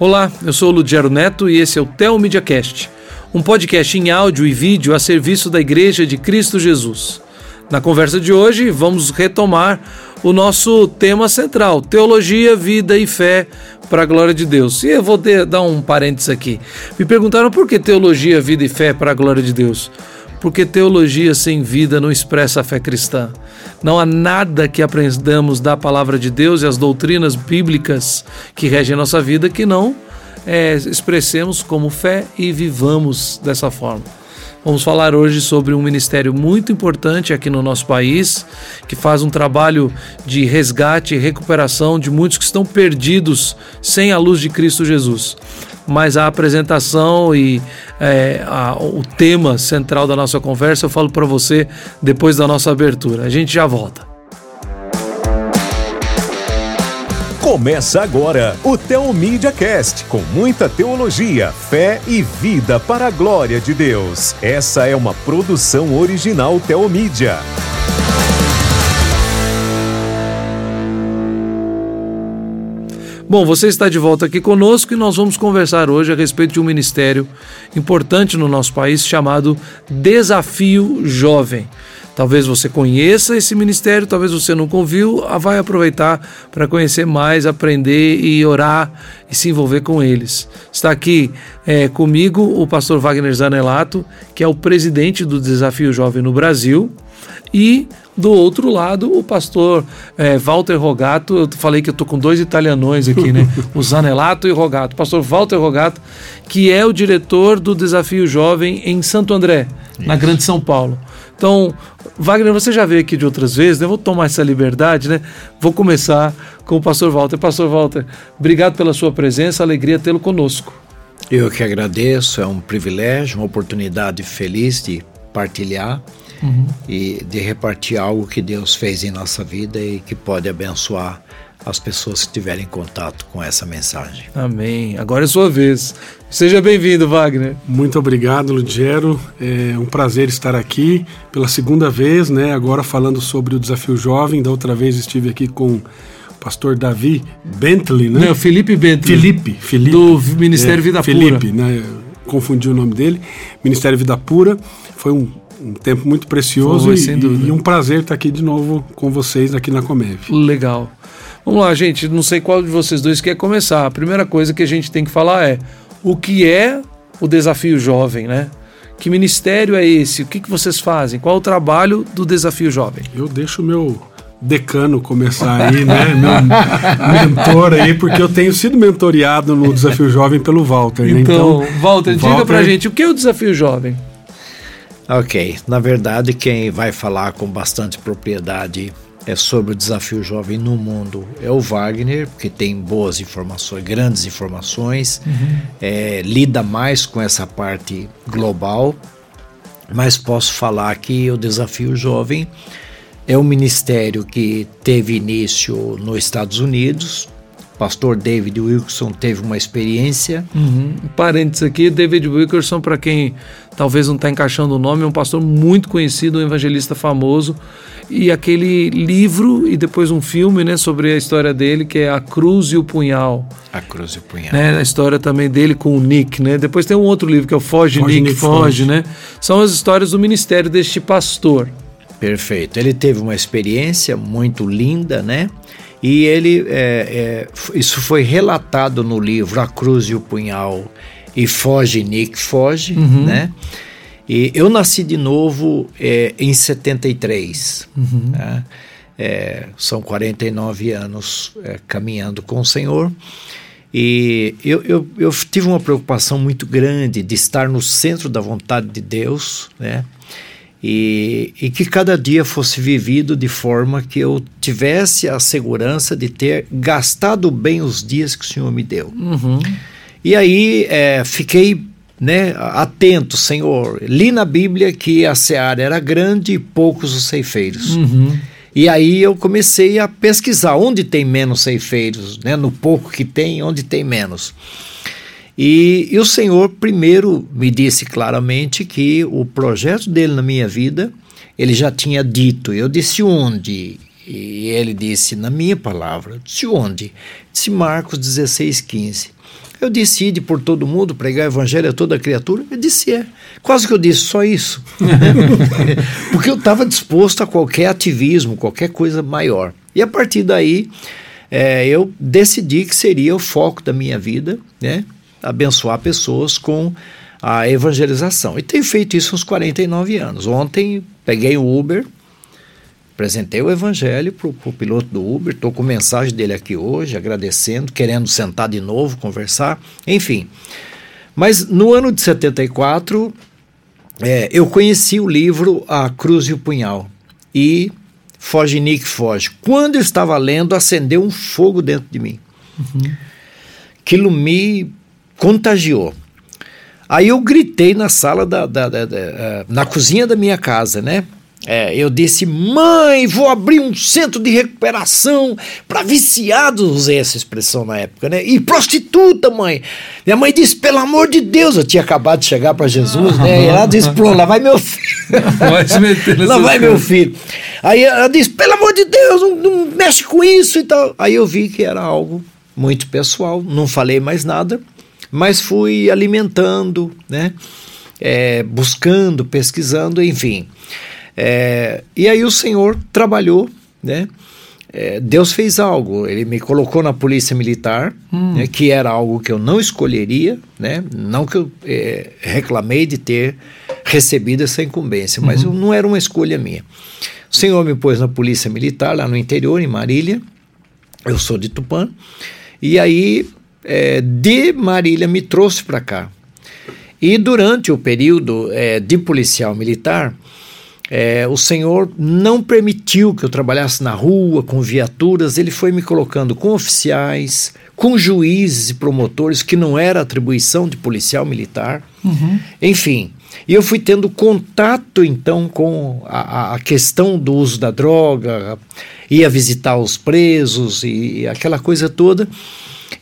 Olá, eu sou o Ludiero Neto e esse é o Tel Cast, um podcast em áudio e vídeo a serviço da Igreja de Cristo Jesus. Na conversa de hoje, vamos retomar o nosso tema central: teologia, vida e fé para a glória de Deus. E eu vou dar um parênteses aqui. Me perguntaram por que teologia, vida e fé para a glória de Deus porque teologia sem vida não expressa a fé cristã. Não há nada que aprendamos da palavra de Deus e as doutrinas bíblicas que regem nossa vida que não é, expressemos como fé e vivamos dessa forma. Vamos falar hoje sobre um ministério muito importante aqui no nosso país, que faz um trabalho de resgate e recuperação de muitos que estão perdidos sem a luz de Cristo Jesus mas a apresentação e é, a, o tema central da nossa conversa eu falo para você depois da nossa abertura. A gente já volta. Começa agora o Teomídia Cast, com muita teologia, fé e vida para a glória de Deus. Essa é uma produção original Teomídia. Bom, você está de volta aqui conosco e nós vamos conversar hoje a respeito de um ministério importante no nosso país chamado Desafio Jovem. Talvez você conheça esse ministério, talvez você nunca ouviu, ah, vai aproveitar para conhecer mais, aprender e orar e se envolver com eles. Está aqui é, comigo o pastor Wagner Zanelato, que é o presidente do Desafio Jovem no Brasil, e do outro lado, o pastor é, Walter Rogato, eu falei que eu estou com dois italianões aqui, né? o Zanelato e o Rogato. Pastor Walter Rogato, que é o diretor do Desafio Jovem em Santo André, Isso. na Grande São Paulo. Então, Wagner, você já veio aqui de outras vezes, né? Vou tomar essa liberdade, né? Vou começar com o pastor Walter. Pastor Walter, obrigado pela sua presença, alegria tê-lo conosco. Eu que agradeço, é um privilégio, uma oportunidade feliz de partilhar uhum. e de repartir algo que Deus fez em nossa vida e que pode abençoar as pessoas que tiverem contato com essa mensagem. Amém. Agora é sua vez. Seja bem-vindo, Wagner. Muito obrigado, Ludiero. É um prazer estar aqui pela segunda vez, né? Agora falando sobre o desafio jovem. Da outra vez estive aqui com o pastor Davi Bentley, né? Não, Felipe Bentley. Felipe, Felipe. Do Ministério é, Vida Felipe, Pura. Felipe, né? Confundi o nome dele. Ministério Vida Pura. Foi um um tempo muito precioso Foi, e, e, um prazer estar aqui de novo com vocês aqui na Comev. Legal. Vamos lá, gente. Não sei qual de vocês dois quer começar. A primeira coisa que a gente tem que falar é o que é o desafio jovem, né? Que ministério é esse? O que, que vocês fazem? Qual o trabalho do desafio jovem? Eu deixo o meu decano começar aí, né? Meu mentor aí, porque eu tenho sido mentoreado no Desafio Jovem pelo Walter. Né? Então, então Walter, Walter, diga pra gente, o que é o Desafio Jovem? Ok, na verdade, quem vai falar com bastante propriedade é sobre o desafio jovem no mundo é o Wagner, que tem boas informações, grandes informações, uhum. é, lida mais com essa parte global, mas posso falar que o desafio jovem é um ministério que teve início nos Estados Unidos, pastor David Wilkerson teve uma experiência. Uhum. Parênteses aqui, David Wilkerson, para quem talvez não está encaixando o nome, é um pastor muito conhecido, um evangelista famoso. E aquele livro e depois um filme né, sobre a história dele, que é A Cruz e o Punhal. A Cruz e o Punhal. Né, a história também dele com o Nick. Né? Depois tem um outro livro que é o Foge, Foge Nick, Nick Foge, Foge, né? São as histórias do ministério deste pastor. Perfeito. Ele teve uma experiência muito linda, né? E ele, é, é, isso foi relatado no livro A Cruz e o Punhal e Foge, Nick, Foge, uhum. né? E eu nasci de novo é, em 73, uhum. né? É, são 49 anos é, caminhando com o Senhor. E eu, eu, eu tive uma preocupação muito grande de estar no centro da vontade de Deus, né? E, e que cada dia fosse vivido de forma que eu tivesse a segurança de ter gastado bem os dias que o Senhor me deu. Uhum. E aí é, fiquei né, atento, Senhor. Li na Bíblia que a seara era grande e poucos os ceifeiros. Uhum. E aí eu comecei a pesquisar onde tem menos ceifeiros, né, no pouco que tem, onde tem menos. E, e, o Senhor primeiro me disse claramente que o projeto dele na minha vida, ele já tinha dito. Eu disse onde? E ele disse na minha palavra. Disse onde? Disse Marcos 16, 15. Eu disse, ide por todo mundo, pregar o evangelho a toda criatura. Eu disse, é. Quase que eu disse, só isso. Porque eu estava disposto a qualquer ativismo, qualquer coisa maior. E a partir daí, é, eu decidi que seria o foco da minha vida, né? Abençoar pessoas com a evangelização. E tenho feito isso uns 49 anos. Ontem peguei o Uber, apresentei o evangelho para o piloto do Uber, estou com mensagem dele aqui hoje, agradecendo, querendo sentar de novo, conversar, enfim. Mas no ano de 74, é, eu conheci o livro A Cruz e o Punhal e Foge Nick Foge. Quando eu estava lendo, acendeu um fogo dentro de mim. Uhum. Aquilo me contagiou. Aí eu gritei na sala da, da, da, da uh, na cozinha da minha casa, né? É, eu disse, mãe, vou abrir um centro de recuperação para viciados, usei essa expressão na época, né? E prostituta, mãe. Minha mãe disse, pelo amor de Deus, eu tinha acabado de chegar para Jesus, né? E ela disse, pronto, lá vai meu filho. lá vai meu filho. Aí ela disse, pelo amor de Deus, não, não mexe com isso e tal. Aí eu vi que era algo muito pessoal, não falei mais nada mas fui alimentando, né? É, buscando, pesquisando, enfim. É, e aí o Senhor trabalhou, né? É, Deus fez algo, ele me colocou na polícia militar, hum. né, que era algo que eu não escolheria, né, não que eu é, reclamei de ter recebido essa incumbência, mas uhum. não era uma escolha minha. O Senhor me pôs na polícia militar, lá no interior, em Marília, eu sou de Tupã, e aí é, de Marília me trouxe para cá. E durante o período é, de policial militar, é, o Senhor não permitiu que eu trabalhasse na rua com viaturas, ele foi me colocando com oficiais, com juízes e promotores, que não era atribuição de policial militar. Uhum. Enfim, e eu fui tendo contato então com a, a, questão do uso da droga, ia visitar os presos e, e aquela coisa toda.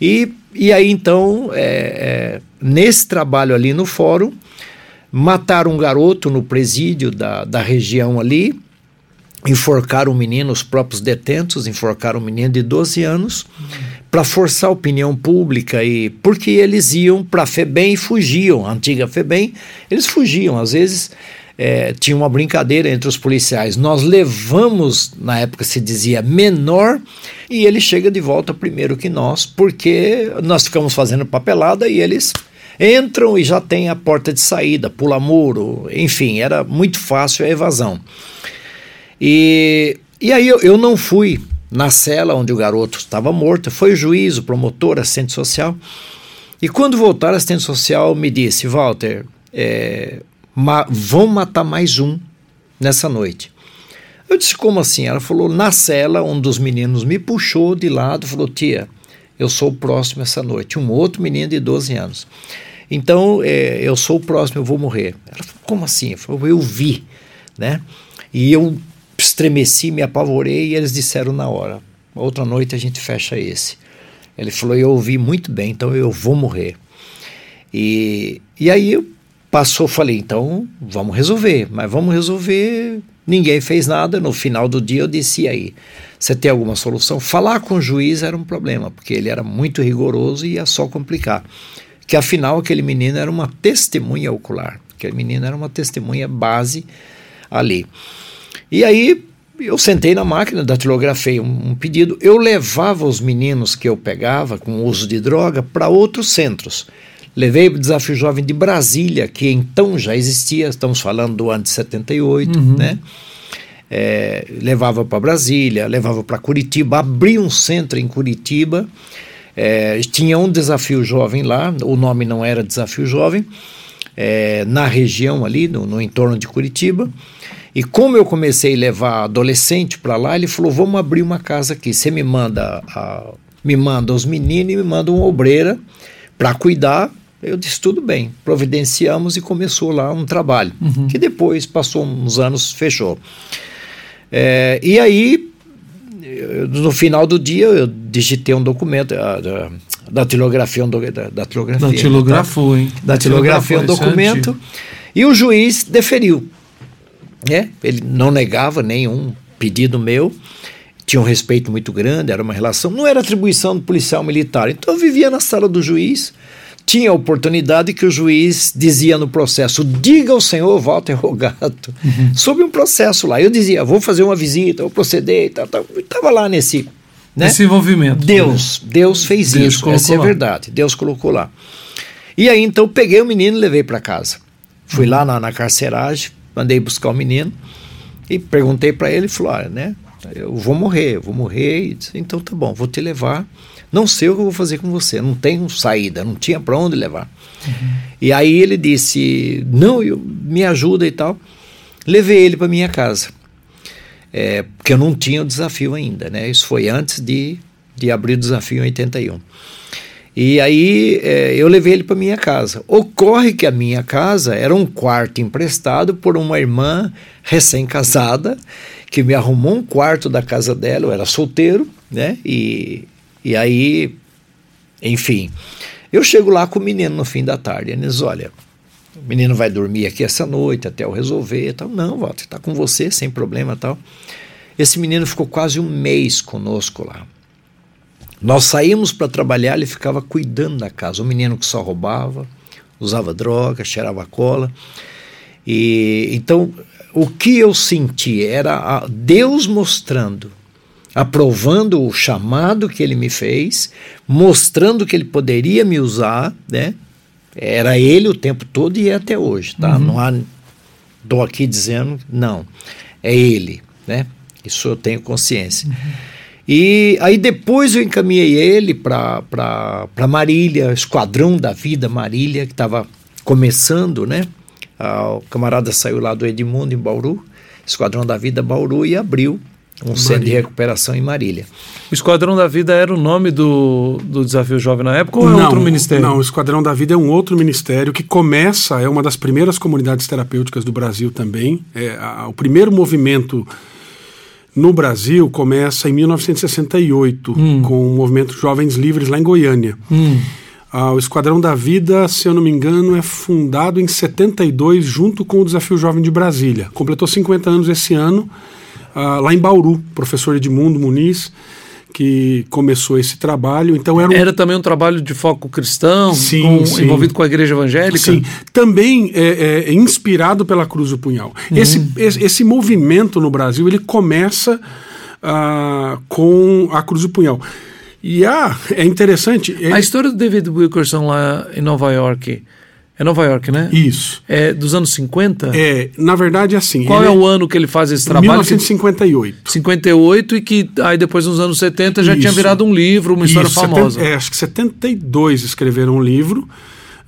E, e aí, então, é, é, nesse trabalho ali no fórum, mataram um garoto no presídio da, da região ali, enforcaram o menino, os próprios detentos enforcaram um menino de 12 anos, uhum. para forçar a opinião pública, e porque eles iam para a FEBEM e fugiam, a antiga FEBEM, eles fugiam, às vezes é, tinha uma brincadeira entre os policiais. Nós levamos, na época se dizia menor, e ele chega de volta primeiro que nós, porque nós ficamos fazendo papelada e eles entram e já tem a porta de saída, pula muro, enfim, era muito fácil a evasão. E, e aí eu, eu não fui na cela onde o garoto estava morto, foi o juiz, o promotor, assistente social. E quando voltaram, a assistente social me disse: Walter, é, ma vão matar mais um nessa noite. Eu disse, como assim? Ela falou, na cela, um dos meninos me puxou de lado falou, tia, eu sou o próximo essa noite. Um outro menino de 12 anos. Então, é, eu sou o próximo, eu vou morrer. Ela falou, como assim? Eu, falei, eu vi, né? E eu estremeci, me apavorei e eles disseram na hora, outra noite a gente fecha esse. Ele falou, eu ouvi muito bem, então eu vou morrer. E, e aí eu Passou, falei, então vamos resolver, mas vamos resolver. Ninguém fez nada. No final do dia eu disse: aí, você tem alguma solução? Falar com o juiz era um problema, porque ele era muito rigoroso e ia só complicar. Que afinal aquele menino era uma testemunha ocular, aquele menino era uma testemunha base ali. E aí eu sentei na máquina, datilografei um, um pedido. Eu levava os meninos que eu pegava com uso de droga para outros centros. Levei o Desafio Jovem de Brasília, que então já existia, estamos falando do ano de 78, uhum. né? É, levava para Brasília, levava para Curitiba, abri um centro em Curitiba. É, tinha um desafio jovem lá, o nome não era Desafio Jovem, é, na região ali, no, no, entorno de Curitiba. E como eu comecei a levar adolescente para lá, ele falou: vamos abrir uma casa aqui. Você me manda, a, me manda os meninos e me manda uma obreira para cuidar eu disse, tudo bem, providenciamos e começou lá um trabalho, uhum. que depois, passou uns anos, fechou. É, e aí, no final do dia, eu digitei um documento, a, da, da tilografia, um do, da, da tilografia. Da tilografou, hein? Da, da tilografia, um documento, e o juiz deferiu. Né? Ele não negava nenhum pedido meu, tinha um respeito muito grande, era uma relação, não era atribuição do policial militar. Então eu vivia na sala do juiz, tinha a oportunidade que o juiz dizia no processo: diga ao senhor Walter Rogato, uhum. sobre um processo lá. Eu dizia: vou fazer uma visita, vou proceder e tal. tal. Estava lá nesse. Né? Esse envolvimento. Deus, Deus fez Deus isso, essa é a verdade. Deus colocou lá. E aí então peguei o menino e levei para casa. Fui uhum. lá na, na carceragem, mandei buscar o menino e perguntei para ele, falou: olha, né? Eu vou morrer, eu vou morrer. E disse, então tá bom, vou te levar não sei o que eu vou fazer com você, não tenho saída, não tinha para onde levar. Uhum. E aí ele disse: Não, eu, me ajuda e tal. Levei ele para minha casa, é, porque eu não tinha o desafio ainda, né? Isso foi antes de, de abrir o desafio em 81. E aí é, eu levei ele para minha casa. Ocorre que a minha casa era um quarto emprestado por uma irmã recém-casada que me arrumou um quarto da casa dela. Eu era solteiro, né? E e aí, enfim, eu chego lá com o menino no fim da tarde. Ele diz: Olha, o menino vai dormir aqui essa noite até eu resolver. Tal. Não, Walter, está com você, sem problema tal. Esse menino ficou quase um mês conosco lá. Nós saímos para trabalhar, ele ficava cuidando da casa. O menino que só roubava, usava droga, cheirava cola. E então o que eu senti era Deus mostrando aprovando o chamado que ele me fez, mostrando que ele poderia me usar, né? Era ele o tempo todo e é até hoje, tá? Uhum. Não há estou aqui dizendo não, é ele, né? Isso eu tenho consciência. Uhum. E aí depois eu encaminhei ele para Marília, Esquadrão da Vida Marília, que estava começando, né? Ah, o camarada saiu lá do Edmundo em Bauru, Esquadrão da Vida Bauru e abriu um centro de recuperação em Marília. O Esquadrão da Vida era o nome do, do Desafio Jovem na época ou é não, outro ministério? Não, o Esquadrão da Vida é um outro ministério que começa, é uma das primeiras comunidades terapêuticas do Brasil também. É, a, o primeiro movimento no Brasil começa em 1968, hum. com o movimento Jovens Livres lá em Goiânia. Hum. Ah, o Esquadrão da Vida, se eu não me engano, é fundado em 72 junto com o Desafio Jovem de Brasília. Completou 50 anos esse ano uh, lá em Bauru, professor Edmundo Muniz, que começou esse trabalho. Então era, um... era também um trabalho de foco cristão, sim, com, sim. envolvido com a igreja evangélica. Sim, também é, é inspirado pela Cruz do Punhal. Uhum. Esse, esse, esse, movimento no Brasil ele começa uh, com a Cruz do Punhal. E ah, é interessante. A história do David Wilkerson lá em Nova York é Nova York, né? Isso. É dos anos 50? É, na verdade é assim. Qual é o ano que ele faz esse trabalho? 1958. Que... 58 e que aí depois nos anos 70 já Isso. tinha virado um livro, uma história Isso, famosa. 70, é, acho que 72 escreveram um livro.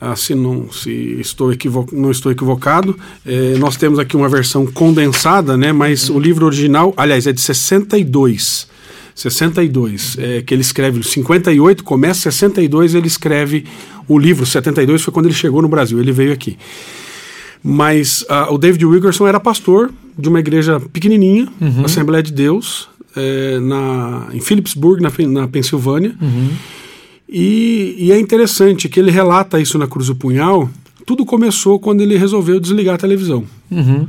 Ah, se não, se estou não estou equivocado, é, nós temos aqui uma versão condensada, né? Mas o livro original, aliás, é de 62. 62, é, que ele escreve, 58, começa 62, ele escreve o livro, 72 foi quando ele chegou no Brasil, ele veio aqui. Mas uh, o David Wilkerson era pastor de uma igreja pequenininha, uhum. Assembleia de Deus, é, na, em Phillipsburg, na, na Pensilvânia. Uhum. E, e, é interessante que ele relata isso na Cruz do Punhal. Tudo começou quando ele resolveu desligar a televisão. Uhum.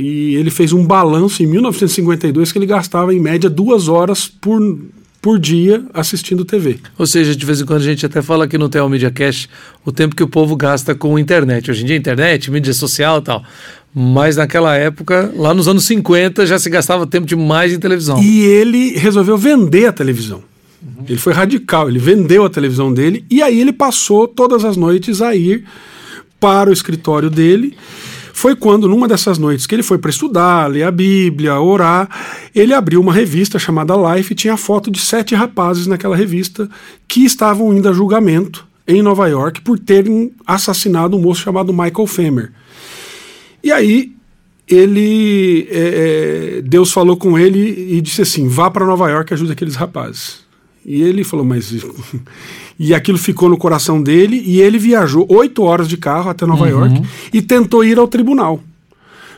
E ele fez um balanço em 1952 que ele gastava em média duas horas por, por dia assistindo TV. Ou seja, de vez em quando a gente até fala aqui no Tel Media Cash o tempo que o povo gasta com internet. Hoje em dia, internet, mídia social e tal. Mas naquela época, lá nos anos 50, já se gastava tempo demais em televisão. E ele resolveu vender a televisão. Uhum. Ele foi radical, ele vendeu a televisão dele e aí ele passou todas as noites a ir para o escritório dele foi quando, numa dessas noites que ele foi para estudar, ler a Bíblia, orar, ele abriu uma revista chamada Life e tinha foto de sete rapazes naquela revista que estavam indo a julgamento em Nova York por terem assassinado um moço chamado Michael Femer. E aí ele é Deus falou com ele e disse assim: vá para Nova York e ajude aqueles rapazes. E ele falou, mas. e aquilo ficou no coração dele e ele viajou oito horas de carro até Nova uhum. York e tentou ir ao tribunal.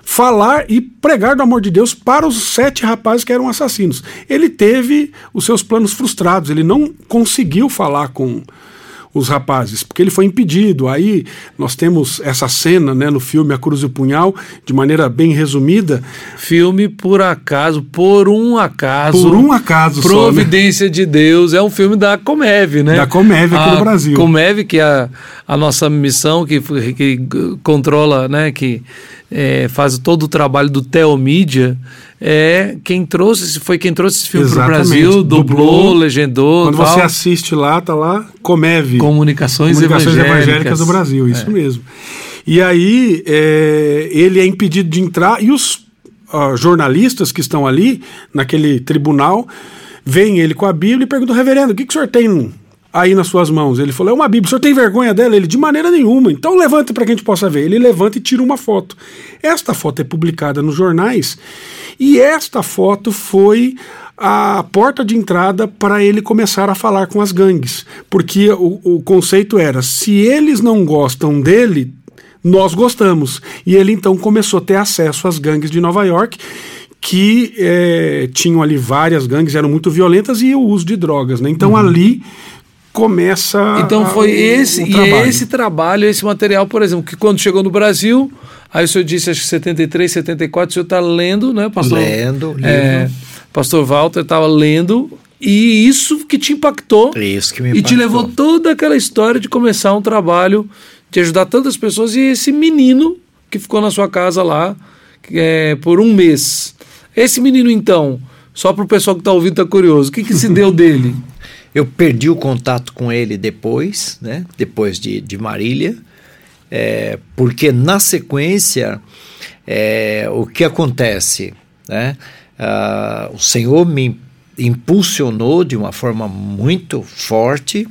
Falar e pregar do amor de Deus para os sete rapazes que eram assassinos. Ele teve os seus planos frustrados, ele não conseguiu falar com os rapazes, porque ele foi impedido. Aí nós temos essa cena né, no filme A Cruz e o Punhal, de maneira bem resumida. Filme, por acaso, por um acaso. Por um acaso Providência só, né? de Deus. É um filme da Comev, né? Da Comev aqui a no Brasil. Comev, que é a, a nossa missão, que, que controla, né? Que é, faz todo o trabalho do Teomídia é quem trouxe, foi quem trouxe esse filme para o Brasil, dublou, dublou, legendou. Quando tal. você assiste lá, tá lá, Comev. Comunicações, Comunicações Evangélicas. Evangélicas do Brasil, isso é. mesmo. E aí é, ele é impedido de entrar e os uh, jornalistas que estão ali, naquele tribunal, veem ele com a Bíblia e perguntam, reverendo, o que, que o senhor tem aí nas suas mãos? Ele falou, é uma Bíblia, o senhor tem vergonha dela? Ele, de maneira nenhuma, então levante para que a gente possa ver. Ele levanta e tira uma foto. Esta foto é publicada nos jornais e esta foto foi a porta de entrada para ele começar a falar com as gangues. Porque o, o conceito era: se eles não gostam dele, nós gostamos. E ele então começou a ter acesso às gangues de Nova York que é, tinham ali várias gangues, eram muito violentas e o uso de drogas. Né? Então uhum. ali começa. Então foi esse e é esse trabalho, esse material, por exemplo, que quando chegou no Brasil, aí o senhor disse acho que 73, 74, o senhor está lendo, né, pastor? Lendo, é, pastor Walter estava lendo e isso que te impactou. Isso que me E impactou. te levou toda aquela história de começar um trabalho de ajudar tantas pessoas e esse menino que ficou na sua casa lá é, por um mês. Esse menino então, só para o pessoal que está ouvindo tá curioso, o que, que se deu dele? Eu perdi o contato com ele depois, né? Depois de, de Marília, é, porque na sequência é, o que acontece, né? Ah, o Senhor me impulsionou de uma forma muito forte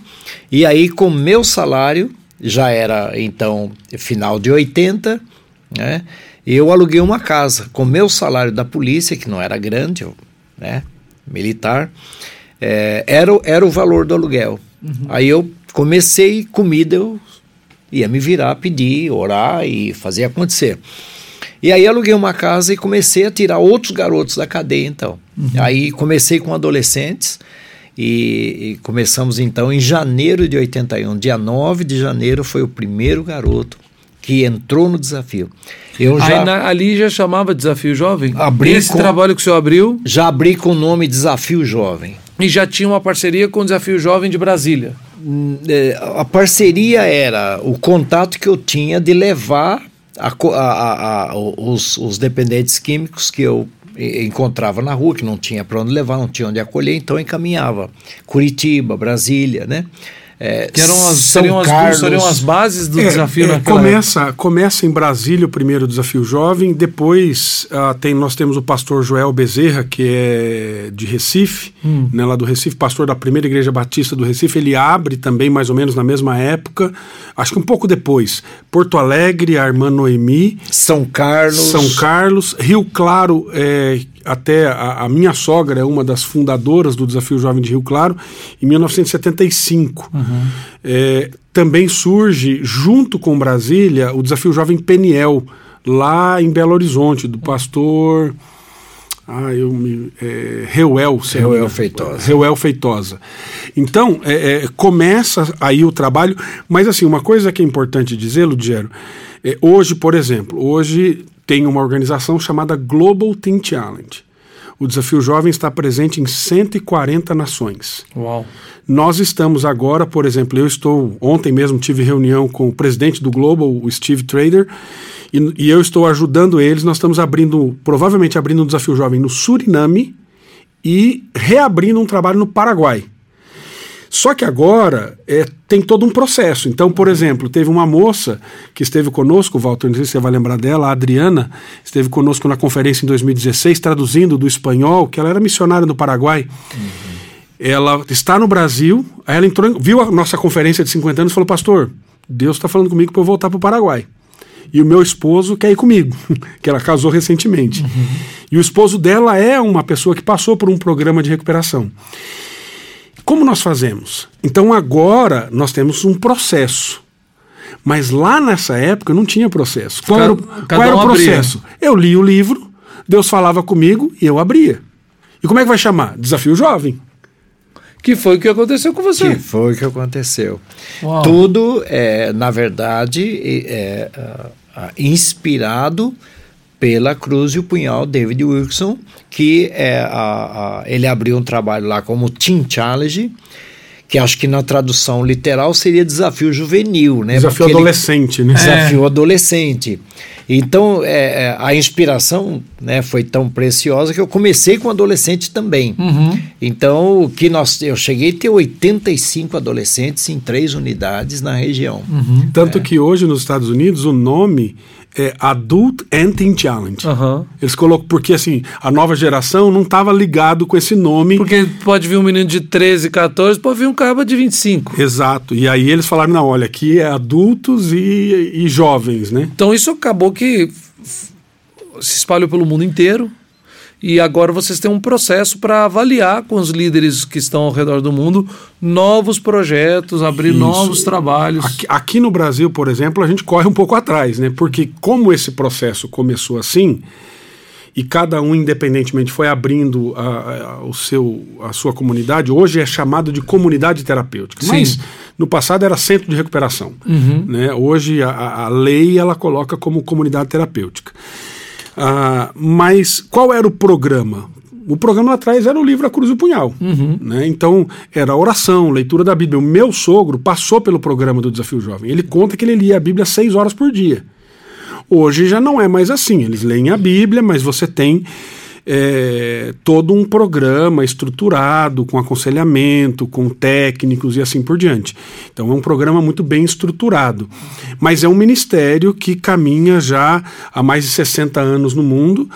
e aí com meu salário já era então final de 80, né? Eu aluguei uma casa com meu salário da polícia que não era grande, né? Militar é, era, era o valor do aluguel. Uhum. Aí eu comecei comida, eu ia me virar, pedir, orar e fazer acontecer. E aí aluguei uma casa e comecei a tirar outros garotos da cadeia, então. Uhum. Aí comecei com adolescentes e, e, começamos então em janeiro de 81. Dia 9 de janeiro foi o primeiro garoto que entrou no desafio. Eu já, na, ali já chamava Desafio Jovem? Abri Esse com, trabalho que o senhor abriu? Já abri com o nome Desafio Jovem. E já tinha uma parceria com o Desafio Jovem de Brasília? A parceria era o contato que eu tinha de levar a, a, a, os, os dependentes químicos que eu encontrava na rua, que não tinha para onde levar, não tinha onde acolher, então encaminhava. Curitiba, Brasília, né? É, que eram as, seriam, as, seriam as bases do é, desafio é, naquela começa, época. começa em Brasília o primeiro desafio jovem, depois uh, tem, nós temos o pastor Joel Bezerra, que é de Recife, hum. né, lá do Recife, pastor da primeira igreja batista do Recife, ele abre também mais ou menos na mesma época, acho que um pouco depois, Porto Alegre, a irmã Noemi, São Carlos, São Carlos, Rio Claro, é, até a, a, minha sogra é uma das fundadoras do Desafio Jovem de Rio Claro, em 1975. Uhum. É, também surge, junto com Brasília, o Desafio Jovem Peniel, lá em Belo Horizonte, do pastor. Ah, eu me. É, Reuel, Reuel Feitosa. Reuel Feitosa. Então, é, é, começa aí o trabalho, mas assim, uma coisa que é importante dizer, Ludiero, é, hoje, por exemplo, hoje tem uma organização chamada Global Teen Challenge. O Desafio Jovem está presente em 140 nações. Uau. Nós estamos agora, por exemplo, eu estou, ontem mesmo tive reunião com o presidente do Global, o Steve Trader, e, e eu estou ajudando eles. Nós estamos abrindo, provavelmente abrindo um Desafio Jovem no Suriname e reabrindo um trabalho no Paraguai. Só que agora é, tem todo um processo. Então, por exemplo, teve uma moça que esteve conosco, Walter, não sei se você vai lembrar dela, a Adriana, esteve conosco na conferência em 2016, traduzindo do espanhol, que ela era missionária no Paraguai. Uhum. Ela está no Brasil, aí ela entrou, viu a nossa conferência de 50 anos e falou: Pastor, Deus está falando comigo para eu voltar para o Paraguai. E o meu esposo quer ir comigo, que ela casou recentemente. Uhum. E o esposo dela é uma pessoa que passou por um programa de recuperação. Como nós fazemos? Então agora nós temos um processo. Mas lá nessa época não tinha processo. Qual cada, era o, qual era um o processo? Abria. Eu li o livro, Deus falava comigo e eu abria. E como é que vai chamar? Desafio Jovem. Que foi o que aconteceu com você. Que foi o que aconteceu. Uau. Tudo, é, na verdade, é, é, inspirado pela Cruz e o Punhal David Wilson, que é a, a, ele abriu um trabalho lá como Teen Challenge, que acho que na tradução literal seria desafio juvenil, né? Desafio Porque ele- adolescente, né? Desafio adolescente. Então, é, é, a inspiração né, foi tão preciosa que eu comecei com adolescente também. Então, o que nós, eu cheguei a ter 85 adolescentes em três unidades na região. Tanto que hoje nos Estados Unidos o nome é Adult Teen Challenge. Aham. Eles colocam, porque assim, a nova geração não estava ligado com esse nome. Porque pode vir um menino de 13, 14, pode vir um cabo de 25. Exato. E aí eles falaram, não, olha, aqui é adultos e, e jovens, né? Então isso acabou que se espalhou pelo mundo inteiro. E agora vocês têm um processo para avaliar com os líderes que estão ao redor do mundo novos projetos, abrir Isso. novos trabalhos. Aqui, aqui no Brasil, por exemplo, a gente corre um pouco atrás, né? Porque como esse processo começou assim, e cada um independentemente foi abrindo a, a- o seu, a sua comunidade, hoje é chamado de comunidade terapêutica. Sim. Mas no passado era centro de recuperação. Né? Hoje a- a, a lei ela coloca como comunidade terapêutica. Ah, mas qual era o programa? O programa lá atrás era o livro A Cruz e o Punhal. Né? Então, era oração, leitura da Bíblia. O meu sogro passou pelo programa do Desafio Jovem. Ele conta que ele lia a Bíblia seis horas por dia. Hoje já não é mais assim. Eles leem a Bíblia, mas você tem é, todo um programa estruturado, com aconselhamento, com técnicos e assim por diante. Então é um programa muito bem estruturado. Mas é um ministério que caminha já há mais de 60 anos no mundo.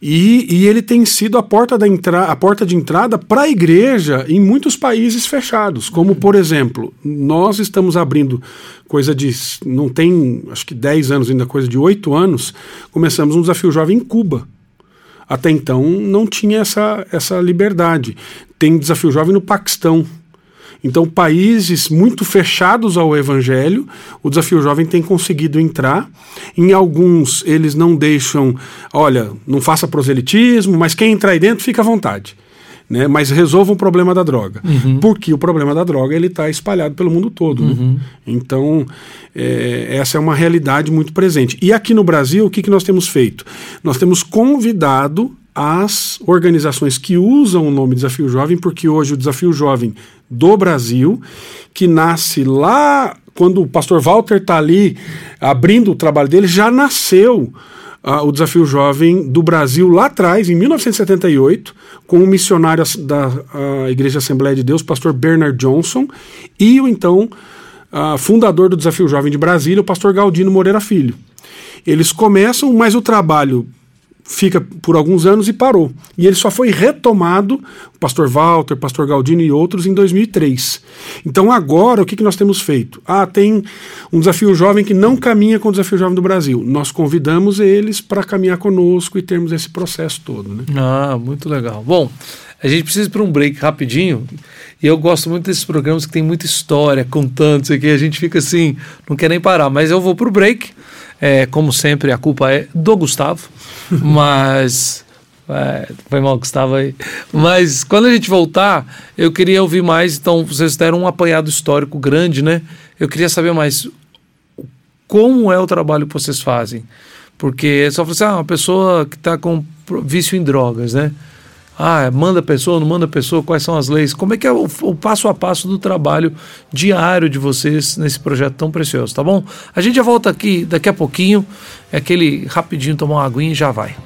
E, e ele tem sido a porta, da entra a porta de entrada para a igreja em muitos países fechados, como por exemplo, nós estamos abrindo coisa de, não tem, acho que 10 anos ainda, coisa de 8 anos, começamos um desafio jovem em Cuba. Até então não tinha essa, essa liberdade. Tem desafio jovem no Paquistão. Então, países muito fechados ao evangelho, o desafio jovem tem conseguido entrar. Em alguns, eles não deixam, olha, não faça proselitismo, mas quem entrar aí dentro fica à vontade. Né? Mas resolva o problema da droga. Porque o problema da droga ele está espalhado pelo mundo todo. né? Então, é, essa é uma realidade muito presente. E aqui no Brasil, o que, que nós temos feito? Nós temos convidado as organizações que usam o nome Desafio Jovem, porque hoje o Desafio Jovem do Brasil, que nasce lá quando o pastor Walter está ali abrindo o trabalho dele, já nasceu o Desafio Jovem do Brasil lá atrás, em 1978, com o missionário da Igreja Assembleia de Deus, pastor Bernard Johnson, e o então fundador do Desafio Jovem de Brasília, o pastor Galdino Moreira Filho. Eles começam, mas o trabalho fica por alguns anos e parou. E ele só foi retomado, o pastor Walter, o pastor Galdino e outros, em 2003. Então agora, o que, que nós temos feito? Ah, tem um desafio jovem que não caminha com o desafio jovem do Brasil. Nós convidamos eles para caminhar conosco e termos esse processo todo. Né? Ah, muito legal. Bom, a gente precisa para um break rapidinho. E eu gosto muito desses programas que tem muita história, contando isso aqui. A gente fica assim, não quer nem parar. Mas eu vou para o break. É, como sempre, a culpa é do Gustavo. Mas. É, foi mal, Gustavo aí. Mas quando a gente voltar, eu queria ouvir mais. Então, vocês deram um apanhado histórico grande, né? Eu queria saber mais como é o trabalho que vocês fazem. Porque só você, ah, uma pessoa que está com vício em drogas, né? Ah, manda pessoa, não manda pessoa, quais são as leis? Como é que é o, o passo a passo do trabalho diário de vocês nesse projeto tão precioso, tá bom? A gente já volta aqui daqui a pouquinho, é aquele rapidinho tomar uma aguinha e já vai.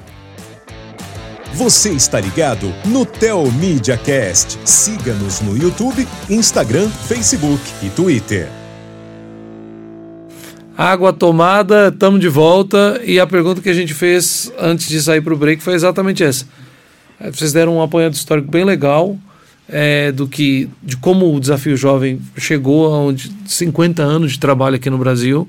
Você está ligado no Tel Media Cast. Siga-nos no YouTube, Instagram, Facebook e Twitter. Água tomada, estamos de volta e a pergunta que a gente fez antes de sair para o break foi exatamente essa. Vocês deram um apanhado histórico bem legal eh, do que de como o desafio jovem chegou a onde 50 anos de trabalho aqui no Brasil,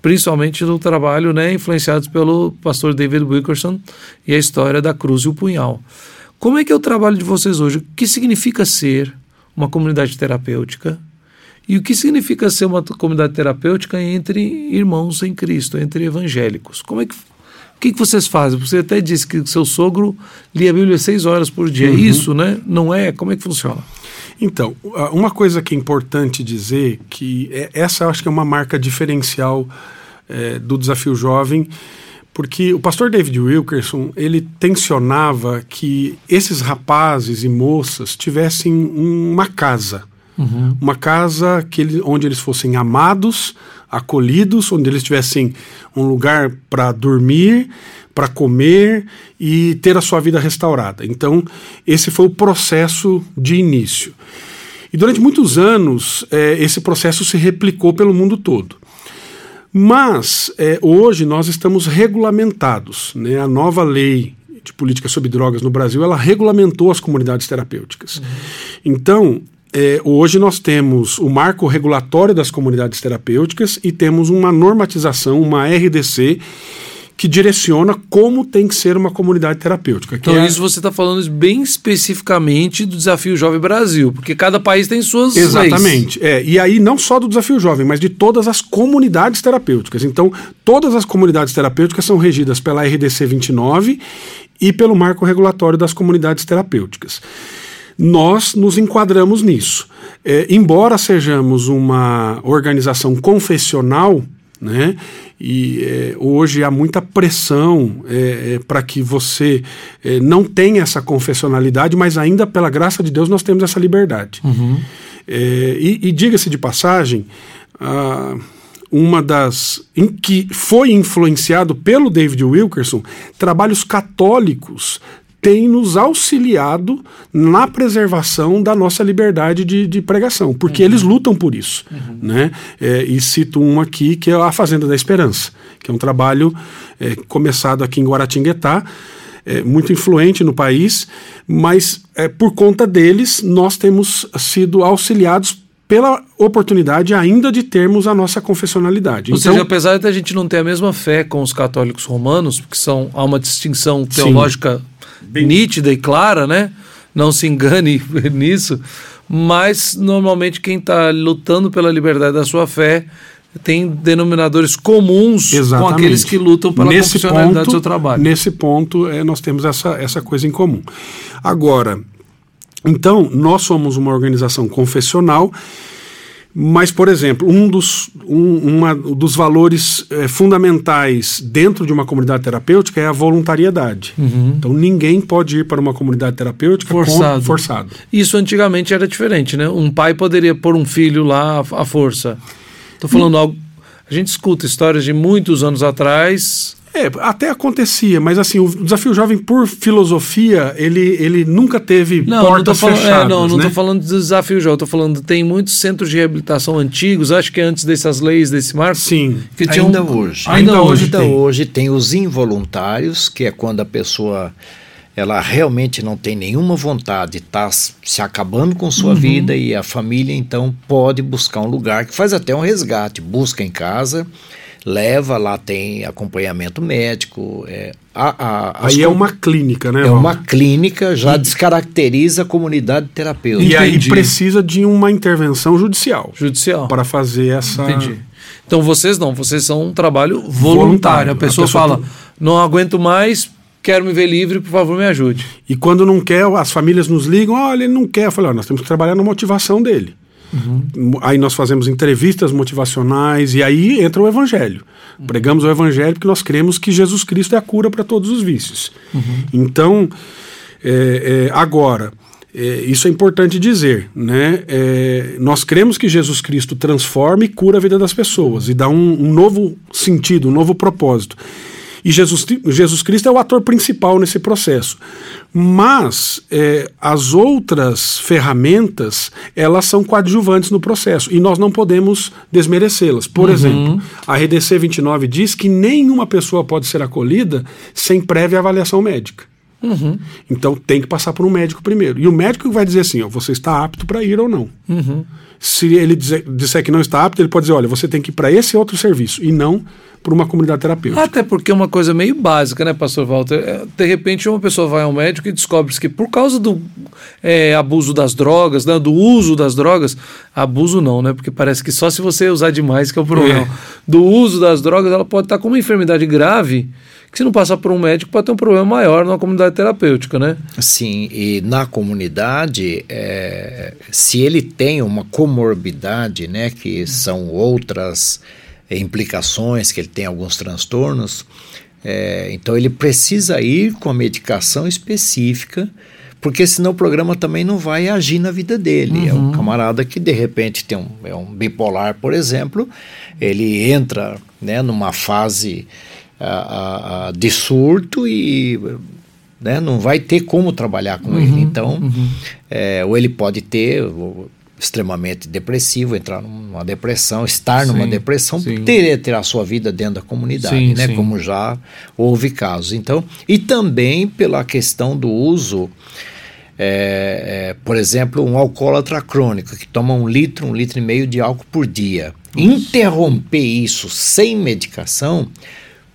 principalmente no trabalho né, influenciados pelo pastor David Wilkerson e a história da cruz e o punhal. Como é que é o trabalho de vocês hoje? O que significa ser uma comunidade terapêutica? E o que significa ser uma comunidade terapêutica entre irmãos em Cristo, entre evangélicos? Como é que, que, que vocês fazem? Você até disse que seu sogro lia a Bíblia seis horas por dia. É Isso, né? Não é? Como é que funciona? Então, uma coisa que é importante dizer, que é, essa eu acho que é uma marca diferencial é, do Desafio Jovem, porque o pastor David Wilkerson, ele tensionava que esses rapazes e moças tivessem uma casa, uhum. uma casa que ele, onde eles fossem amados, acolhidos, onde eles tivessem um lugar para dormir, para comer e ter a sua vida restaurada. Então, esse foi o processo de início. E durante muitos anos, é, esse processo se replicou pelo mundo todo. Mas é, hoje nós estamos regulamentados. Né? A nova lei de política sobre drogas no Brasil, ela regulamentou as comunidades terapêuticas. Uhum. Então, é, hoje nós temos o marco regulatório das comunidades terapêuticas e temos uma normatização, uma RDC, que direciona como tem que ser uma comunidade terapêutica. Então, é... isso você está falando bem especificamente do Desafio Jovem Brasil, porque cada país tem suas Exatamente. Leis. É, e aí, não só do Desafio Jovem, mas de todas as comunidades terapêuticas. Então, todas as comunidades terapêuticas são regidas pela RDC 29 e pelo marco regulatório das comunidades terapêuticas. Nós nos enquadramos nisso. É, embora sejamos uma organização confessional, né? E é, hoje há muita pressão é, é, para que você é, não tenha essa confessionalidade, mas ainda pela graça de Deus nós temos essa liberdade. Uhum. É, e, e diga-se de passagem, ah, uma das em que foi influenciado pelo David Wilkerson, trabalhos católicos tem nos auxiliado na preservação da nossa liberdade de, de pregação, porque uhum. eles lutam por isso. Uhum. Né? É, e cito um aqui, que é a Fazenda da Esperança, que é um trabalho é, começado aqui em Guaratinguetá, é, muito influente no país, mas é, por conta deles nós temos sido auxiliados pela oportunidade ainda de termos a nossa confessionalidade. Ou então, seja, apesar de a gente não ter a mesma fé com os católicos romanos, porque são, há uma distinção teológica sim bem nítida e clara, né? Não se engane nisso. Mas normalmente quem está lutando pela liberdade da sua fé tem denominadores comuns Exatamente. com aqueles que lutam pela nesse ponto, do seu trabalho. Nesse ponto, é, nós temos essa, essa coisa em comum. Agora, então, nós somos uma organização confessional mas, por exemplo, um dos, um, uma, dos valores é, fundamentais dentro de uma comunidade terapêutica é a voluntariedade. Uhum. Então, ninguém pode ir para uma comunidade terapêutica forçado. Com, forçado. Isso antigamente era diferente, né? Um pai poderia pôr um filho lá à força. Estou falando hum. algo. A gente escuta histórias de muitos anos atrás é, até acontecia, mas assim, o desafio jovem por filosofia, ele, ele nunca teve não, portas não fechadas. É, não, não estou né? falando de desafio jovem, estou falando tem muitos centros de reabilitação antigos, acho que antes dessas leis, desse marco. Sim. Que tinham, ainda hoje. Ainda, ainda hoje, ainda tem. hoje tem os involuntários, que é quando a pessoa ela realmente não tem nenhuma vontade, está se acabando com sua uhum. vida e a família então pode buscar um lugar que faz até um resgate, busca em casa leva, lá tem acompanhamento médico. É, a, a, aí é uma clínica, né? É uma clínica, já e, descaracteriza a comunidade terapêutica. E aí precisa de uma intervenção judicial. Judicial. Para fazer essa. Entendi. Então vocês não, vocês são um trabalho voluntário. voluntário. A, pessoa a pessoa fala, tá... não aguento mais, quero me ver livre, por favor, me ajude. E quando não quer, as famílias nos ligam, olha, ele não quer. Eu falei, nós temos que trabalhar na motivação dele. Uhum. Aí nós fazemos entrevistas motivacionais e aí entra o evangelho. Uhum. Pregamos o evangelho porque nós cremos que Jesus Cristo é a cura para todos os vícios. Uhum. Então, é, é, agora, é, isso é importante dizer, né? É, nós cremos que Jesus Cristo transforma e cura a vida das pessoas e dá um, um novo sentido, um novo propósito. E Jesus, Jesus Cristo é o ator principal nesse processo. Mas é, as outras ferramentas, elas são coadjuvantes no processo e nós não podemos desmerecê-las. Por uhum. exemplo, a RDC 29 diz que nenhuma pessoa pode ser acolhida sem prévia avaliação médica. Uhum. Então tem que passar por um médico primeiro. E o médico vai dizer assim: ó, você está apto para ir ou não. Uhum. Se ele dizer, disser que não está apto, ele pode dizer: olha, você tem que ir para esse outro serviço e não para uma comunidade terapêutica. Até porque é uma coisa meio básica, né, pastor Walter? É, de repente, uma pessoa vai ao médico e descobre que por causa do é, abuso das drogas, né, do uso das drogas, abuso não, né? Porque parece que só se você usar demais que é o problema. É. Do uso das drogas, ela pode estar com uma enfermidade grave que se não passar por um médico pode ter um problema maior numa comunidade terapêutica, né? Sim, e na comunidade, é, se ele tem uma comorbidade, né, que são outras implicações, que ele tem alguns transtornos, é, então ele precisa ir com a medicação específica, porque senão o programa também não vai agir na vida dele. Uhum. É um camarada que de repente tem um, é um bipolar, por exemplo, ele entra né, numa fase a, a, de surto e né, não vai ter como trabalhar com uhum. ele. Então, uhum. é, ou ele pode ter extremamente depressivo, entrar numa depressão, estar sim, numa depressão, sim. ter ter a sua vida dentro da comunidade, sim, né? Como já houve casos. Então, e também pela questão do uso, é, é, por exemplo, um alcoólatra crônico que toma um litro, um litro e meio de álcool por dia. Nossa. Interromper isso sem medicação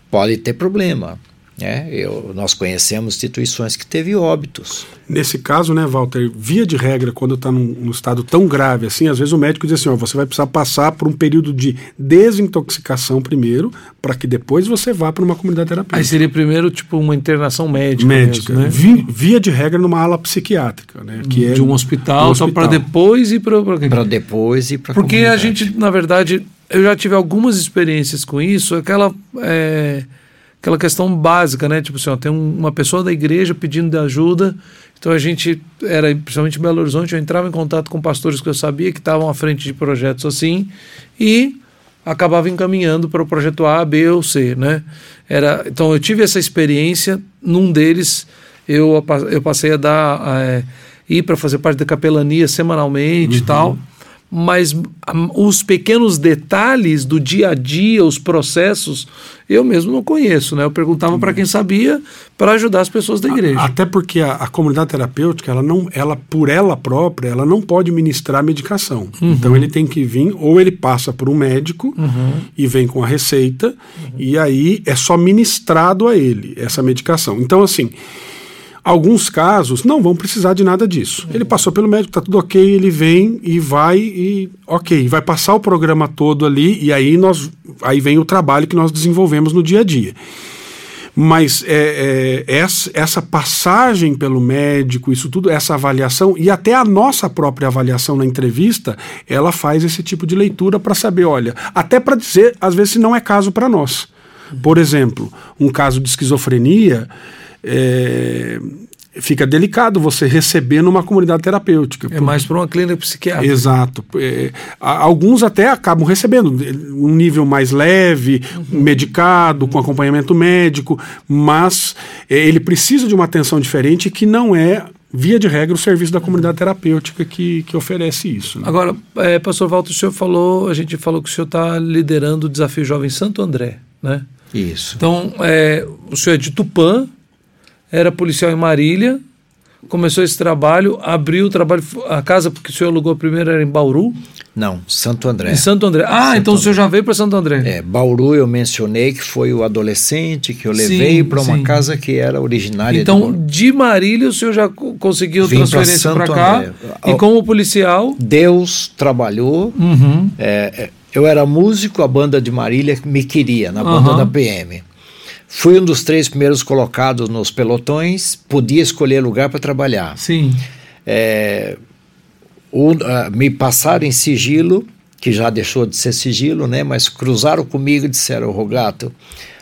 pode ter problema. É, eu, nós conhecemos instituições que teve óbitos. Nesse caso, né, Walter, via de regra, quando está num, num, estado tão grave assim, às vezes o médico diz assim: ó, você vai precisar passar por um período de desintoxicação primeiro, para que depois você vá para uma comunidade terapêutica. Aí seria primeiro tipo uma internação médica. Médica, mesmo, né? via, via, de regra numa ala psiquiátrica, né? Que de é um hospital, só para depois ir para. Para depois ir para Porque a gente, na verdade, eu já tive algumas experiências com isso, aquela. É, aquela questão básica, né? Tipo assim, ó, tem um, uma pessoa da igreja pedindo de ajuda, então a gente era, principalmente em Belo Horizonte, eu entrava em contato com pastores que eu sabia que estavam à frente de projetos assim e acabava encaminhando para o projeto A, B ou C, né? Era, então eu tive essa experiência, num deles eu, eu passei a dar, é, ir para fazer parte da capelania semanalmente uhum. e tal, mas os pequenos detalhes do dia a dia, os processos, eu mesmo não conheço, né? Eu perguntava para quem sabia para ajudar as pessoas da igreja. Até porque a, a, comunidade terapêutica, ela não, ela por ela própria, ela não pode ministrar medicação. Uhum. Então ele tem que vir ou ele passa por um médico uhum. e vem com a receita uhum. e aí é só ministrado a ele essa medicação. Então assim, Alguns casos não vão precisar de nada disso. Ele passou pelo médico, está tudo ok, ele vem e vai e ok, vai passar o programa todo ali e aí nós aí vem o trabalho que nós desenvolvemos no dia a dia. Mas é, é, essa, essa passagem pelo médico, isso tudo, essa avaliação e até a nossa própria avaliação na entrevista, ela faz esse tipo de leitura para saber, olha, até para dizer às vezes se não é caso para nós. Por exemplo, um caso de esquizofrenia é, fica delicado você receber numa comunidade terapêutica. É mais para uma clínica psiquiátrica. Exato. É, alguns até acabam recebendo um nível mais leve, uhum. medicado, uhum. com acompanhamento médico, mas é, ele precisa de uma atenção diferente que não é via de regra, o serviço da comunidade terapêutica que, que oferece isso. Né? Agora, é, pastor Walter, o senhor falou, a gente falou que o senhor está liderando o Desafio Jovem Santo André, né? Isso. Então, é, o senhor é de Tupã, era policial em Marília, começou esse trabalho, abriu o trabalho, a casa porque o senhor alugou primeiro era em Bauru? Não, Santo André. Em Santo André. Ah, Santo então André. o senhor já veio para Santo André. É, Bauru eu mencionei que foi o adolescente que eu levei para uma sim. casa que era originária Então, de, de Marília o senhor já conseguiu Vim transferência para cá André. e como policial? Deus trabalhou. Uhum. É, é, eu era músico, a banda de Marília me queria, na banda uhum. da PM. Fui um dos três primeiros colocados nos pelotões, podia escolher lugar para trabalhar. Sim. É, o, me passaram em sigilo, que já deixou de ser sigilo, né? Mas cruzaram comigo e disseram, Rogato,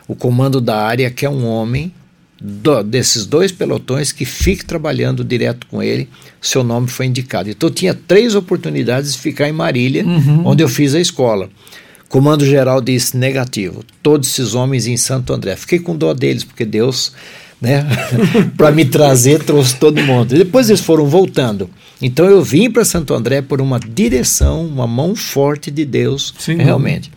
o comando da área quer um homem do, desses dois pelotões que fique trabalhando direto com ele, seu nome foi indicado. Então eu tinha três oportunidades de ficar em Marília, uhum. onde eu fiz a escola. Comando geral disse negativo. Todos esses homens em Santo André. Fiquei com dó deles, porque Deus, né, para me trazer, trouxe todo mundo. Depois eles foram voltando. Então eu vim para Santo André por uma direção, uma mão forte de Deus, Sim, realmente.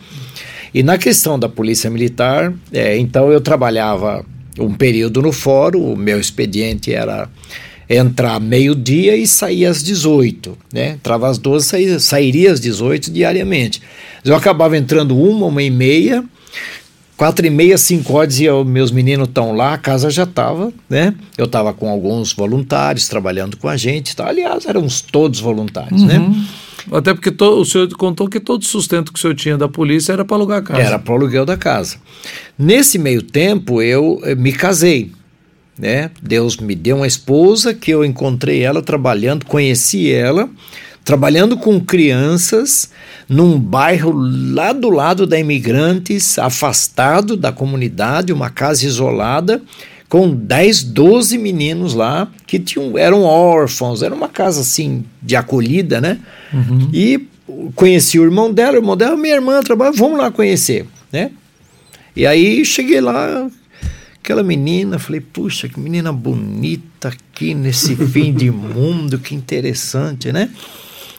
E na questão da polícia militar, é, então eu trabalhava um período no fórum, o meu expediente era entrar meio-dia e sair às 18, né? Entrava às 12, saía, sairia às 18 diariamente. Eu acabava entrando uma, uma e meia, quatro e meia, cinco horas, e meus meninos estão lá, a casa já estava, né? Eu estava com alguns voluntários trabalhando com a gente, tá? aliás, éramos todos voluntários, né? uhum. né? Até porque to, o senhor contou que todo o sustento que o senhor tinha da polícia era para alugar a casa. Era para o aluguel da casa. Nesse meio tempo, eu eh, me casei. Né? Deus me deu uma esposa que eu encontrei ela trabalhando, conheci ela, trabalhando com crianças num bairro lá do lado da Imigrantes, afastado da comunidade, uma casa isolada, com 10, 12 meninos lá que tinham, eram órfãos, era uma casa assim de acolhida, né? Uhum. E conheci o irmão dela, o irmão dela, minha irmã trabalha, vamos lá conhecer, né? E aí cheguei lá, aquela menina, falei, puxa, que menina bonita aqui nesse fim de mundo, que interessante, né?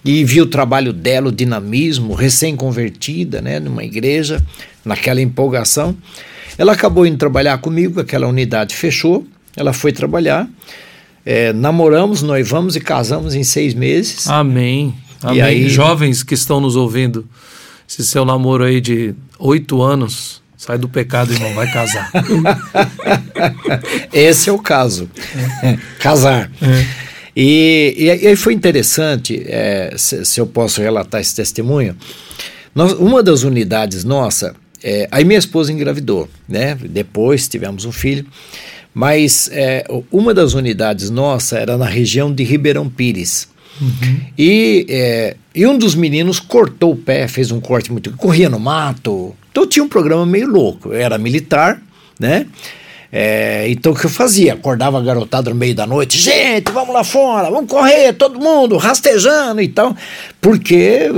E vi o trabalho dela, o dinamismo, recém-convertida, né, numa igreja, naquela empolgação. Ela acabou indo trabalhar comigo, aquela unidade fechou, ela foi trabalhar, é, namoramos, noivamos e casamos em seis meses. Amém. Amém. Aí, Jovens que estão nos ouvindo, esse seu namoro aí de oito anos, sai do pecado, irmão, vai casar. Esse é o caso. É. Casar. É. E, e, aí foi interessante, é, se, se, eu posso relatar esse testemunho. Nós, uma das unidades nossa, é, aí minha esposa engravidou, né? Depois tivemos um filho, mas é, uma das unidades nossa era na região de Ribeirão Pires. Uhum. E, é, e um dos meninos cortou o pé, fez um corte muito. corria no mato. Então tinha um programa meio louco. Eu era militar, né? É, então o que eu fazia? Acordava a garotada no meio da noite, gente, vamos lá fora, vamos correr, todo mundo, rastejando e tal, porque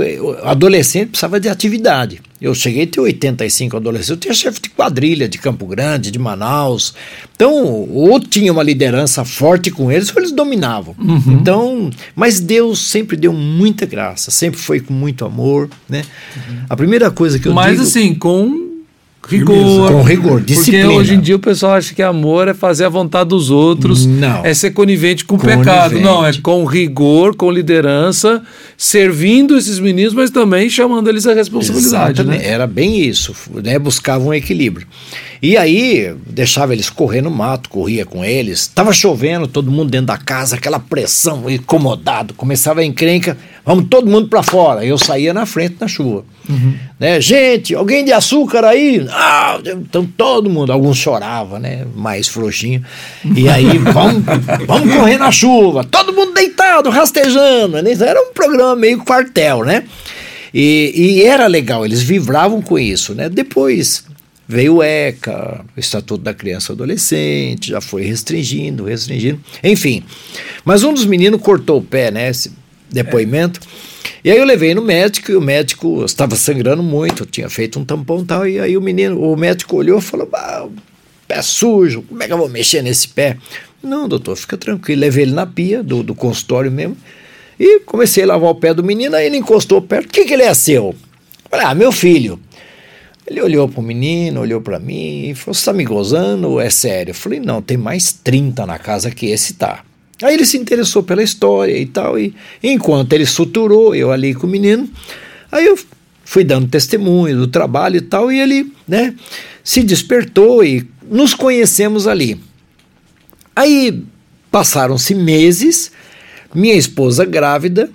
adolescente precisava de atividade. Eu cheguei a ter 85 adolescentes, eu tinha chefe de quadrilha de Campo Grande, de Manaus. Então, ou tinha uma liderança forte com eles, ou eles dominavam. Uhum. Então, mas Deus sempre deu muita graça, sempre foi com muito amor, né? Uhum. A primeira coisa que eu mas, digo... Mas assim, com rigor. Com rigor, disciplina. Porque hoje em dia o pessoal acha que amor é fazer a vontade dos outros, Não. é ser conivente com o pecado. Não, é com rigor, com liderança, servindo esses meninos, mas também chamando eles a responsabilidade. Né? Era bem isso, né? buscava um equilíbrio. E aí deixava eles correr no mato, corria com eles. Estava chovendo, todo mundo dentro da casa, aquela pressão, incomodado, começava a encrenca, vamos todo mundo para fora. Eu saía na frente na chuva. Uhum. Né? Gente, alguém de açúcar aí? Ah, então todo mundo, alguns choravam, né? Mais frouxinho. E aí, vamos, vamos correr na chuva, todo mundo deitado, rastejando. Né? Era um programa meio quartel, né? E, e, era legal, eles vibravam com isso, né? Depois Veio o ECA, o Estatuto da Criança e Adolescente, já foi restringindo, restringindo, enfim. Mas um dos meninos cortou o pé, né? Esse depoimento. É. E aí eu levei no médico e o médico estava sangrando muito, tinha feito um tampão e tal. E aí o menino, o médico olhou e falou: pé sujo, como é que eu vou mexer nesse pé? Não, doutor, fica tranquilo. Levei ele na pia do, do consultório mesmo. E comecei a lavar o pé do menino, aí ele encostou perto. O que, que ele é seu? Falei, ah, meu filho. Ele olhou para o menino, olhou para mim e falou: Você está me gozando ou é sério? Eu falei: Não, tem mais 30 na casa que esse tá. Aí ele se interessou pela história e tal, e enquanto ele suturou, eu ali com o menino, aí eu fui dando testemunho do trabalho e tal, e ele, né, se despertou e nos conhecemos ali. Aí passaram-se meses, minha esposa grávida,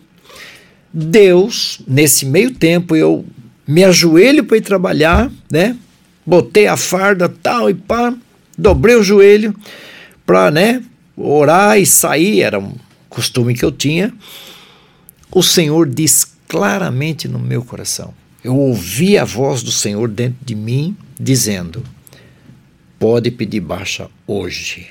Deus, nesse meio tempo, eu me ajoelho para ir trabalhar, né? Botei a farda tal e pá, dobrei o joelho para, né, orar e sair, era um costume que eu tinha. O Senhor diz claramente no meu coração. Eu ouvi a voz do Senhor dentro de mim dizendo: Pode pedir baixa hoje.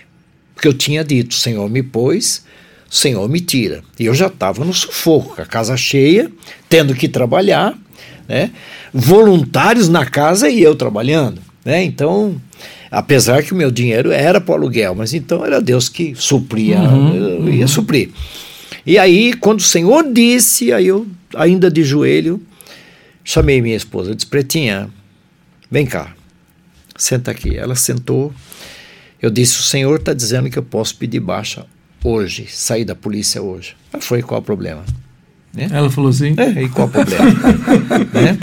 Porque eu tinha dito: Senhor me pôs, Senhor me tira. E eu já estava no sufoco, a casa cheia, tendo que trabalhar né? voluntários na casa e eu trabalhando. Né? Então, apesar que o meu dinheiro era para o aluguel, mas então era Deus que supria, uhum, ia uhum. suprir. E aí, quando o Senhor disse, aí eu, ainda de joelho, chamei minha esposa, disse, Pretinha, vem cá, senta aqui. Ela sentou, eu disse, o Senhor está dizendo que eu posso pedir baixa hoje, sair da polícia hoje. Ela foi, qual o problema? Né? Ela falou assim? É, e qual o problema? né?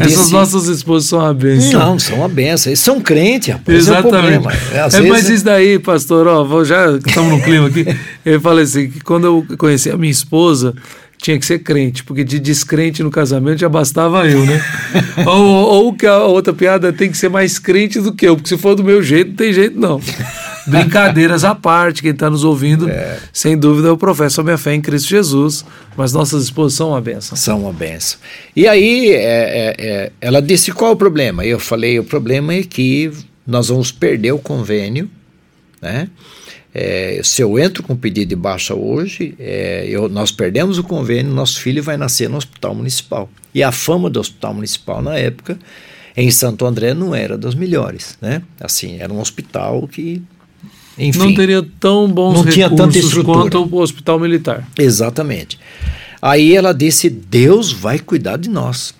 Essas nossas esposas são uma benção. Não, são uma benção. Eles são crentes, rapaz. Exatamente. É, é, é mas isso daí, pastor, ó, já estamos no clima aqui. Eu falei assim, que quando eu conheci a minha esposa, tinha que ser crente, porque de descrente no casamento já bastava eu, né? ou, ou que a outra piada tem que ser mais crente do que eu, porque se for do meu jeito, não tem jeito não. Brincadeiras à parte, quem está nos ouvindo, é. sem dúvida, eu professo a minha fé em Cristo Jesus, mas nossas esposas são uma benção. São uma benção. E aí, é, é, é, ela disse: qual o problema? Eu falei: o problema é que nós vamos perder o convênio, né? É, se eu entro com pedido de baixa hoje, é, eu, nós perdemos o convênio, nosso filho vai nascer no hospital municipal. E a fama do hospital municipal na época, em Santo André, não era das melhores, né? Assim, era um hospital que enfim, não teria tão bons não tinha tanta estrutura. quanto o hospital militar. Exatamente. Aí ela disse: Deus vai cuidar de nós.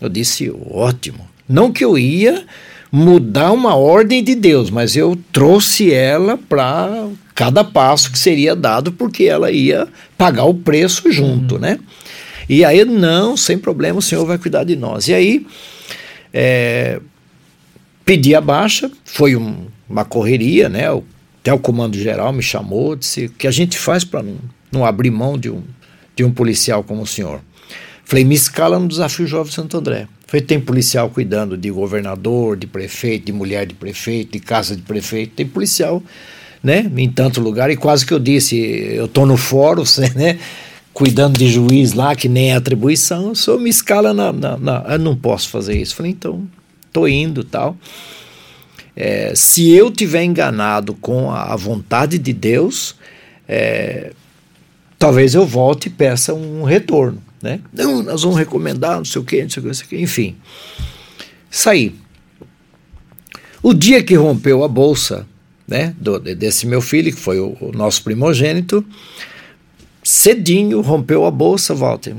Eu disse: ótimo. Não que eu ia mudar uma ordem de Deus, mas eu trouxe ela para cada passo que seria dado, porque ela ia pagar o preço junto, uhum. né? E aí, não, sem problema, o Senhor vai cuidar de nós. E aí, é, pedi a baixa, foi um, uma correria, né? O até o comando geral me chamou, disse: o que a gente faz para não, não abrir mão de um, de um policial como o senhor? Falei: me escala no desafio Jovem Santo André. Falei: tem policial cuidando de governador, de prefeito, de mulher de prefeito, de casa de prefeito, tem policial né, em tanto lugar. E quase que eu disse: eu estou no fórum, né? cuidando de juiz lá, que nem é atribuição, o senhor me escala na, na, na, Eu não posso fazer isso. Falei, então, estou indo tal. É, se eu tiver enganado com a, a vontade de Deus, é, talvez eu volte e peça um retorno. Né? Não, nós vamos recomendar, não sei o quê, não sei o quê, não sei o quê. enfim. Saí. O dia que rompeu a bolsa né, do, desse meu filho, que foi o, o, nosso primogênito, cedinho rompeu a bolsa, Walter.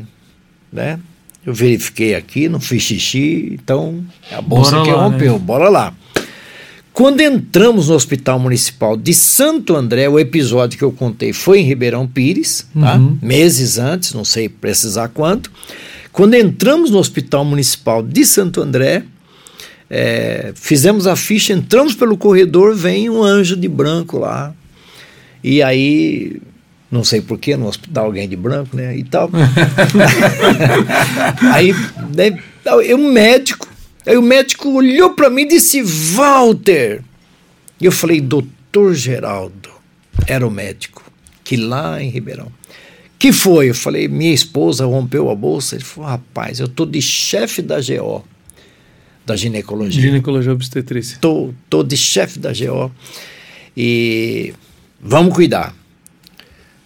Né? Eu verifiquei aqui, não fiz xixi, então é a bolsa bora que lá, rompeu, né? bora lá. Quando entramos no Hospital Municipal de Santo André, o episódio que eu contei foi em Ribeirão Pires, tá? Uhum. meses antes, não sei precisar quanto. Quando entramos no Hospital Municipal de Santo André, é, fizemos a ficha, entramos pelo corredor, vem um anjo de branco lá. E aí, não sei porquê, no hospital alguém de branco, né? E tal. aí, né, um médico Aí o médico olhou para mim e disse: Walter. E eu falei: Doutor Geraldo. Era o médico, que lá em Ribeirão. Que foi? Eu falei: Minha esposa rompeu a bolsa. Ele falou: Rapaz, eu tô de chefe da GO, da ginecologia. Ginecologia obstetrícia. Tô, tô de chefe da GO. E vamos cuidar.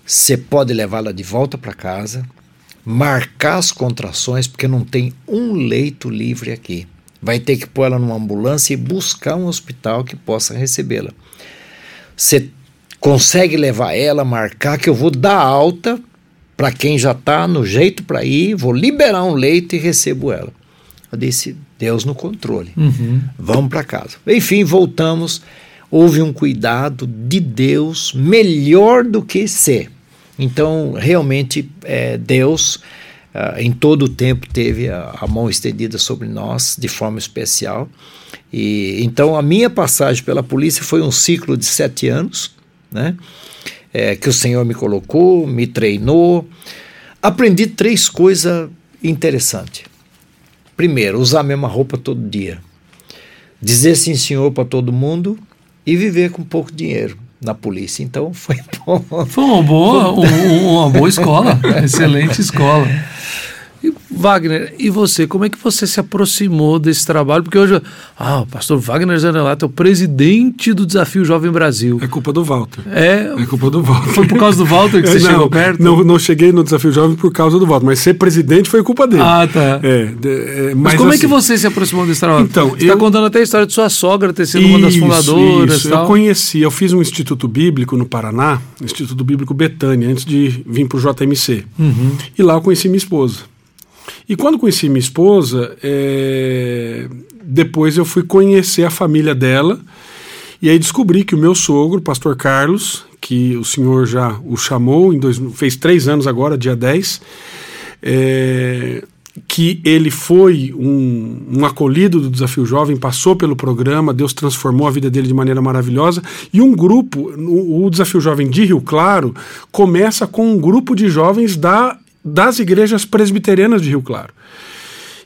Você pode levá-la de volta para casa, marcar as contrações, porque não tem um leito livre aqui vai ter que pôr ela numa ambulância e buscar um hospital que possa recebê-la. Você consegue levar ela, marcar que eu vou dar alta para quem já está no jeito para ir, vou liberar um leito e recebo ela. Eu disse, Deus no controle. Uhum. Vamos para casa. Enfim, voltamos. Houve um cuidado de Deus melhor do que ser. Então, realmente, é, Deus uh, em todo o tempo teve a, a, mão estendida sobre nós de forma especial. E então a minha passagem pela polícia foi um ciclo de sete anos, né? É, que o Senhor me colocou, me treinou. Aprendi três coisas interessantes. Primeiro, usar a mesma roupa todo dia. Dizer sim, senhor, para todo mundo e viver com pouco dinheiro na polícia. Então foi bom. Foi uma boa, uma boa escola, excelente escola. Wagner, e você, como é que você se aproximou desse trabalho? Porque hoje, ah, o pastor Wagner Zanelato é o presidente do Desafio Jovem Brasil. É culpa do Walter. É, é culpa do Walter. Foi por causa do Walter que você não, chegou perto? Não, não cheguei no Desafio Jovem por causa do Walter, mas ser presidente foi culpa dele. Ah, tá. É, é, mas, mas, como assim, é que você se aproximou desse trabalho? Então, você está contando até a história de sua sogra ter sido isso, uma das fundadoras. Isso, eu conheci, eu fiz um instituto bíblico no Paraná, Instituto Bíblico Betânia, antes de vir para o JMC. Uhum. E lá eu conheci minha esposa. E quando conheci minha esposa, é, depois eu fui conhecer a família dela. E aí descobri que o meu sogro, pastor Carlos, que o senhor já o chamou, em dois, fez três anos agora, dia 10, é, que ele foi um, um, acolhido do Desafio Jovem, passou pelo programa, Deus transformou a vida dele de maneira maravilhosa. E um grupo, o, o Desafio Jovem de Rio Claro, começa com um grupo de jovens da das igrejas presbiterianas de Rio Claro.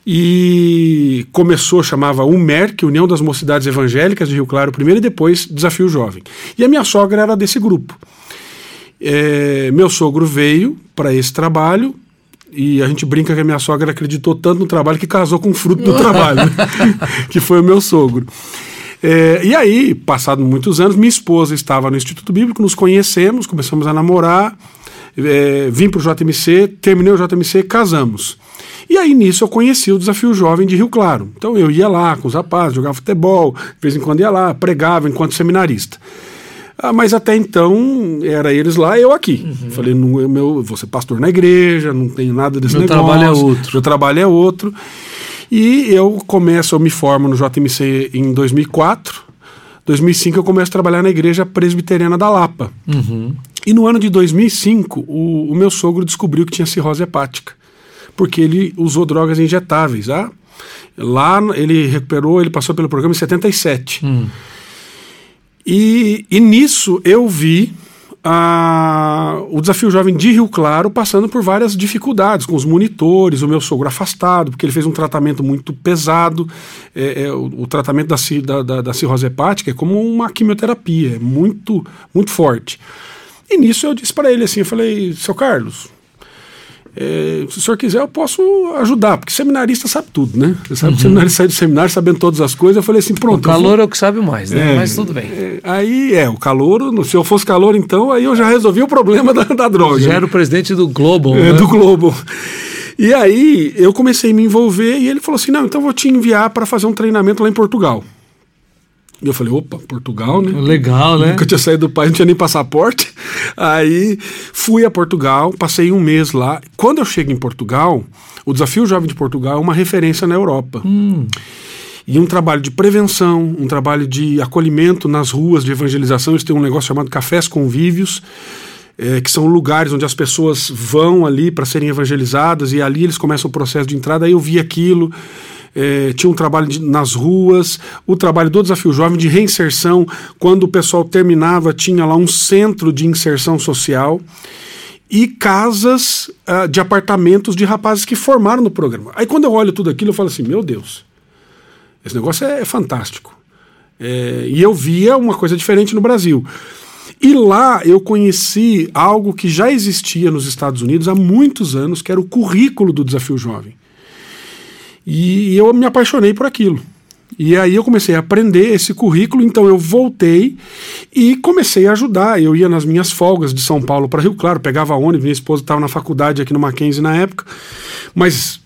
E começou, chamava UMERC, União das Mocidades Evangélicas de Rio Claro, primeiro, e depois Desafio Jovem. E a minha sogra era desse grupo. É, meu sogro veio para esse trabalho, e a gente brinca que a minha sogra acreditou tanto no trabalho que casou com o fruto do trabalho, que foi o meu sogro. É, e aí, passado muitos anos, minha esposa estava no Instituto Bíblico, nos conhecemos, começamos a namorar, é, vim para o JMC, terminei o JMC, casamos. E aí nisso eu conheci o Desafio Jovem de Rio Claro. Então eu ia lá com os rapazes, jogava futebol, de vez em quando ia lá, pregava enquanto seminarista. Ah, mas até então era eles lá eu aqui. Uhum. Falei, não, eu, meu, vou ser pastor na igreja, não tenho nada desse meu negócio. Meu trabalho é outro. Meu trabalho é outro. E eu começo, eu me formo no JMC em 2004. 2005 eu começo a trabalhar na igreja presbiteriana da Lapa. Uhum. E no ano de 2005 o, o, meu sogro descobriu que tinha cirrose hepática, porque ele usou drogas injetáveis. Ah? Lá ele recuperou, ele passou pelo programa em 77. Hum. E, e nisso eu vi a, o desafio jovem de Rio Claro passando por várias dificuldades com os monitores, o meu sogro afastado, porque ele fez um tratamento muito pesado. É, é, o, o, tratamento da, da, da, cirrose hepática é como uma quimioterapia, é muito, muito forte. E nisso eu disse para ele assim: eu falei, seu Carlos, é, se o senhor quiser, eu posso ajudar, porque seminarista sabe tudo, né? Você sabe uhum. que seminarista sai do seminário sabendo todas as coisas. Eu falei assim: pronto. O calor é o que sabe mais, né? É, Mas tudo bem. É, aí é, o calor, se eu fosse calor, então, aí eu já resolvi o problema da, da droga. Já era o presidente do Globo. É, né? do Globo. E aí eu comecei a me envolver e ele falou assim: não, então eu vou te enviar para fazer um treinamento lá em Portugal. E eu falei, opa, Portugal, né? Legal, né? Nunca tinha saído do país, não tinha nem passaporte. Aí fui a Portugal, passei um mês lá. Quando eu chego em Portugal, o Desafio Jovem de Portugal é uma referência na Europa. Hum. E um trabalho de prevenção, um trabalho de acolhimento nas ruas, de evangelização. Eles têm um negócio chamado Cafés Convívios, é, que são lugares onde as pessoas vão ali para serem evangelizadas, e ali eles começam o processo de entrada. Aí eu vi aquilo é, tinha um trabalho de, nas ruas, o trabalho do Desafio Jovem de reinserção. Quando o pessoal terminava, tinha lá um centro de inserção social e casas uh, de apartamentos de rapazes que formaram no programa. Aí quando eu olho tudo aquilo, eu falo assim: meu Deus, esse negócio é, é fantástico. É, e eu via uma coisa diferente no Brasil. E lá eu conheci algo que já existia nos Estados Unidos há muitos anos, que era o currículo do Desafio Jovem. E, eu me apaixonei por aquilo. E aí eu comecei a aprender esse currículo, então eu voltei e comecei a ajudar. Eu ia nas minhas folgas de São Paulo para Rio Claro, pegava ônibus, minha esposa estava na faculdade aqui no Mackenzie na época, mas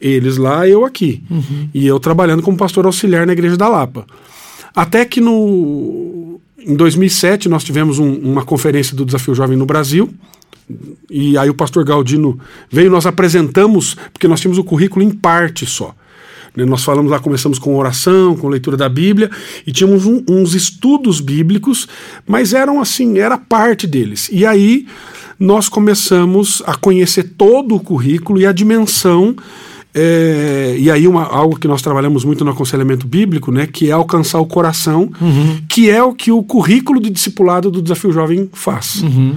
eles lá, eu aqui. Uhum. E eu trabalhando como pastor auxiliar na Igreja da Lapa. Até que no, em 2007 nós tivemos um, uma conferência do Desafio Jovem no Brasil, e aí o pastor Galdino veio, nós apresentamos, porque nós tínhamos o currículo em parte só. Né? Nós falamos lá, começamos com oração, com leitura da Bíblia, e tínhamos um, uns estudos bíblicos, mas eram assim, era parte deles. E aí nós começamos a conhecer todo o currículo e a dimensão. É, e aí uma, algo que nós trabalhamos muito no aconselhamento bíblico, né, que é alcançar o coração, uhum. que é o que o currículo de discipulado do Desafio Jovem faz. Uhum.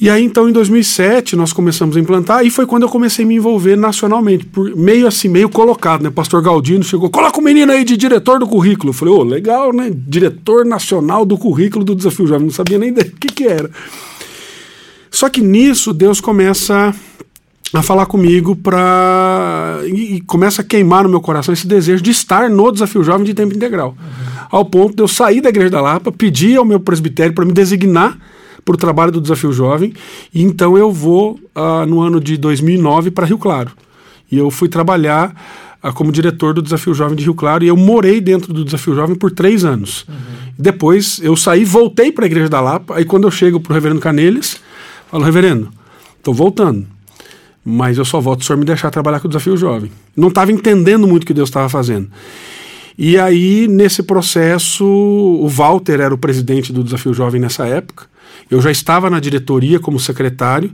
E aí, então, em 2007, nós começamos a implantar, e foi quando eu comecei a me envolver nacionalmente, por meio assim, meio colocado, né? Pastor Galdino chegou, coloca o menino aí de diretor do currículo. Eu falei, ô, oh, legal, né? Diretor nacional do currículo do Desafio Jovem. Não sabia nem o que, que era. Só que nisso, Deus começa a falar comigo para e, e, começa a queimar no meu coração esse desejo de estar no Desafio Jovem de tempo integral. Uhum. Ao ponto de eu sair da Igreja da Lapa, pedir ao meu presbitério para me designar o trabalho do Desafio Jovem. E então eu vou uh, no ano de 2009 para Rio Claro. E eu fui trabalhar uh, como diretor do Desafio Jovem de Rio Claro e eu morei dentro do Desafio Jovem por três anos. Uhum. Depois eu saí, voltei para a Igreja da Lapa. Aí quando eu chego para o reverendo Canelis, falo, reverendo, estou voltando. Mas eu só volto se o senhor me deixar trabalhar com o Desafio Jovem. Não estava entendendo muito o que Deus estava fazendo. E aí, nesse processo, o Walter era o presidente do Desafio Jovem nessa época. Eu já estava na diretoria como secretário.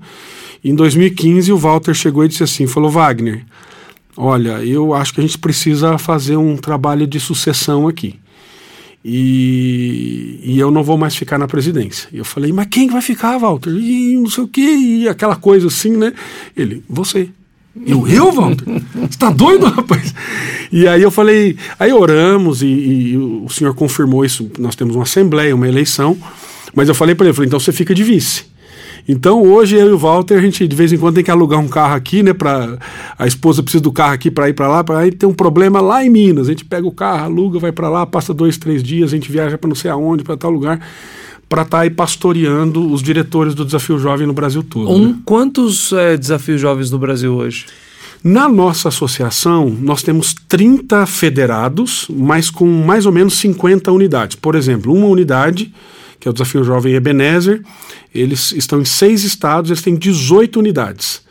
Em 2015, o Walter chegou e disse assim: falou, Wagner, olha, eu acho que a gente precisa fazer um trabalho de sucessão aqui. e, e eu não vou mais ficar na presidência. E eu falei, mas quem vai ficar, Walter? E não sei o quê, e aquela coisa assim, né? Ele, você. Eu, eu, Walter? Você tá doido, rapaz? E aí eu falei, aí oramos e, e, o senhor confirmou isso. Nós temos uma assembleia, uma eleição. Mas eu falei para ele, falei, então você fica de vice. Então hoje eu e o Walter, a gente de vez em quando tem que alugar um carro aqui, né? Pra, a esposa precisa do carro aqui para ir para lá, para aí tem um problema lá em Minas. A gente pega o carro, aluga, vai para lá, passa dois, três dias, a gente viaja para não sei aonde, para tal lugar para estar tá aí pastoreando os diretores do Desafio Jovem no Brasil todo. Um, né? Quantos é, desafios jovens no Brasil hoje? Na nossa associação, nós temos 30 federados, mas com mais ou menos 50 unidades. Por exemplo, uma unidade, que é o Desafio Jovem Ebenezer, eles estão em seis estados, eles têm 18 unidades.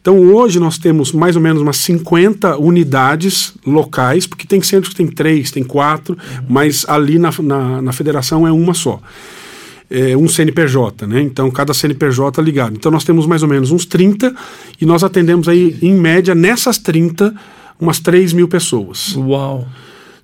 Então hoje nós temos mais ou menos umas 50 unidades locais, porque tem centros que tem três, tem quatro, uhum. mas ali na, na, na federação é uma só é, um CNPJ, né? Então, cada CNPJ ligado. Então, nós temos mais ou menos uns 30 e nós atendemos aí, em média, nessas 30, umas 3 mil pessoas. Uau!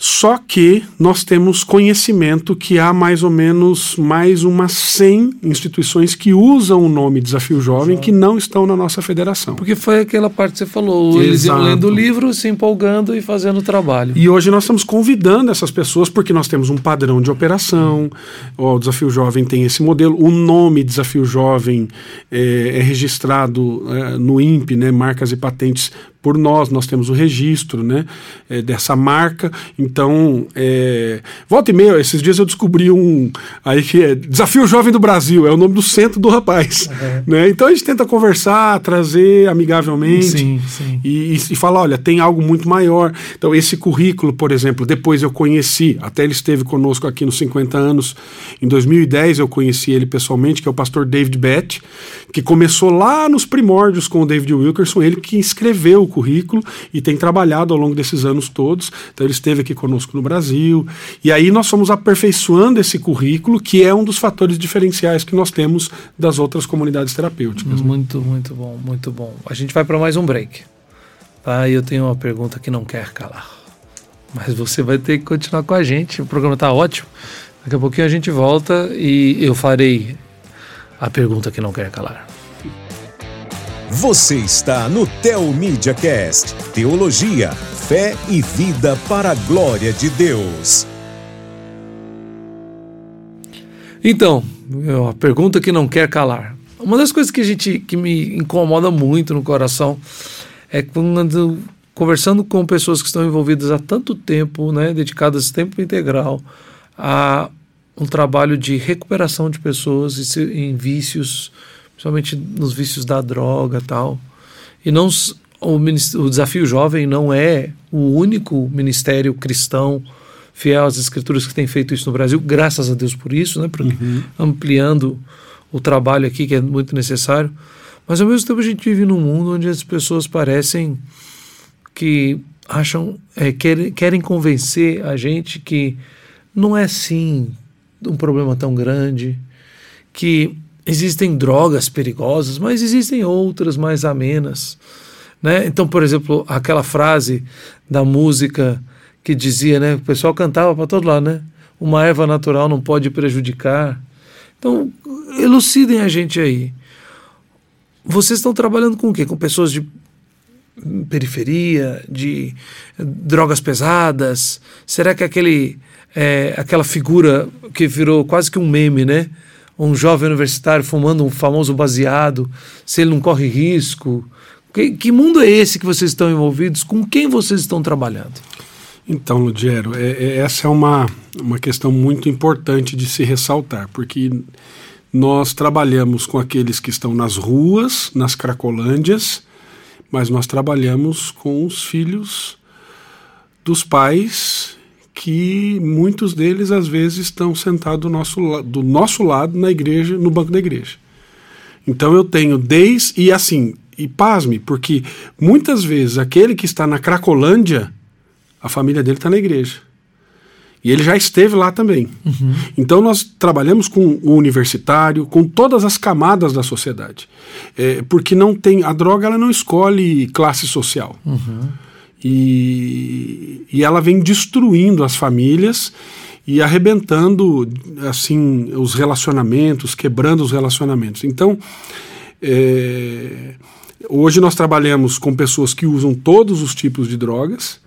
Só que nós temos conhecimento que há mais ou menos mais umas 100 instituições que usam o nome Desafio Jovem que não estão na nossa federação. Porque foi aquela parte que você falou, eles iam lendo o livro, se empolgando e fazendo o trabalho. E hoje nós estamos convidando essas pessoas porque nós temos um padrão de operação, o Desafio Jovem tem esse modelo, o nome Desafio Jovem é, é registrado é, no INPE, né, marcas e patentes por nós, nós temos o registro né, é, dessa marca. Então, é, volta e meia, esses dias eu descobri um aí que é Desafio Jovem do Brasil, é o nome do centro do rapaz. Uhum. Né? Então a gente tenta conversar, trazer amigavelmente sim, sim. E, e, falar: olha, tem algo muito maior. Então, esse currículo, por exemplo, depois eu conheci, até ele esteve conosco aqui nos 50 anos, em 2010 eu conheci ele pessoalmente, que é o pastor David Bett, que começou lá nos primórdios com o David Wilkerson, ele que escreveu currículo e tem trabalhado ao longo desses anos todos. Então ele esteve aqui conosco no Brasil. E aí nós fomos aperfeiçoando esse currículo, que é um dos fatores diferenciais que nós temos das outras comunidades terapêuticas. Muito, muito bom, muito bom. A gente vai para mais um break. Tá? E eu tenho uma pergunta que não quer calar. Mas você vai ter que continuar com a gente. O programa está ótimo. Daqui a pouquinho a gente volta e eu farei a pergunta que não quer calar. Você está no Tel Media Cast, teologia, fé e vida para a glória de Deus. Então, a pergunta que não quer calar. Uma das coisas que a gente que me incomoda muito no coração é quando conversando com pessoas que estão envolvidas há tanto tempo, né, dedicadas tempo integral a um trabalho de recuperação de pessoas em vícios principalmente nos vícios da droga tal. E não o, o desafio jovem não é o único ministério cristão fiel às escrituras que tem feito isso no Brasil, graças a Deus por isso, né? Porque uhum. ampliando o trabalho aqui que é muito necessário. Mas ao mesmo tempo a gente vive num mundo onde as pessoas parecem que acham, é, querem, querem convencer a gente que não é assim um problema tão grande, que existem drogas perigosas, mas existem outras mais amenas. Né? Então, por exemplo, aquela frase da música que dizia, né, o pessoal cantava para todo lado, né? Uma erva natural não pode prejudicar. Então, elucidem a gente aí. Vocês estão trabalhando com o quê? Com pessoas de periferia, de drogas pesadas? Será que aquele, é, aquela figura que virou quase que um meme, né? Um jovem universitário fumando um famoso baseado, se ele não corre risco? Que, que mundo é esse que vocês estão envolvidos? Com quem vocês estão trabalhando? Então, Ludiero, é, é, essa é uma, uma questão muito importante de se ressaltar, porque nós trabalhamos com aqueles que estão nas ruas, nas cracolândias, mas nós trabalhamos com os filhos dos pais que muitos deles às vezes estão sentados do nosso, do nosso lado na igreja, no banco da igreja. Então eu tenho desde. E assim, e pasme, porque muitas vezes aquele que está na Cracolândia, a família dele está na igreja. E ele já esteve lá também. Uhum. Então nós trabalhamos com o universitário, com todas as camadas da sociedade. É, porque não tem. A droga ela não escolhe classe social. Uhum. E, e ela vem destruindo as famílias. e arrebentando assim os relacionamentos, quebrando os relacionamentos. Então, é, hoje nós trabalhamos com pessoas que usam todos os tipos de drogas.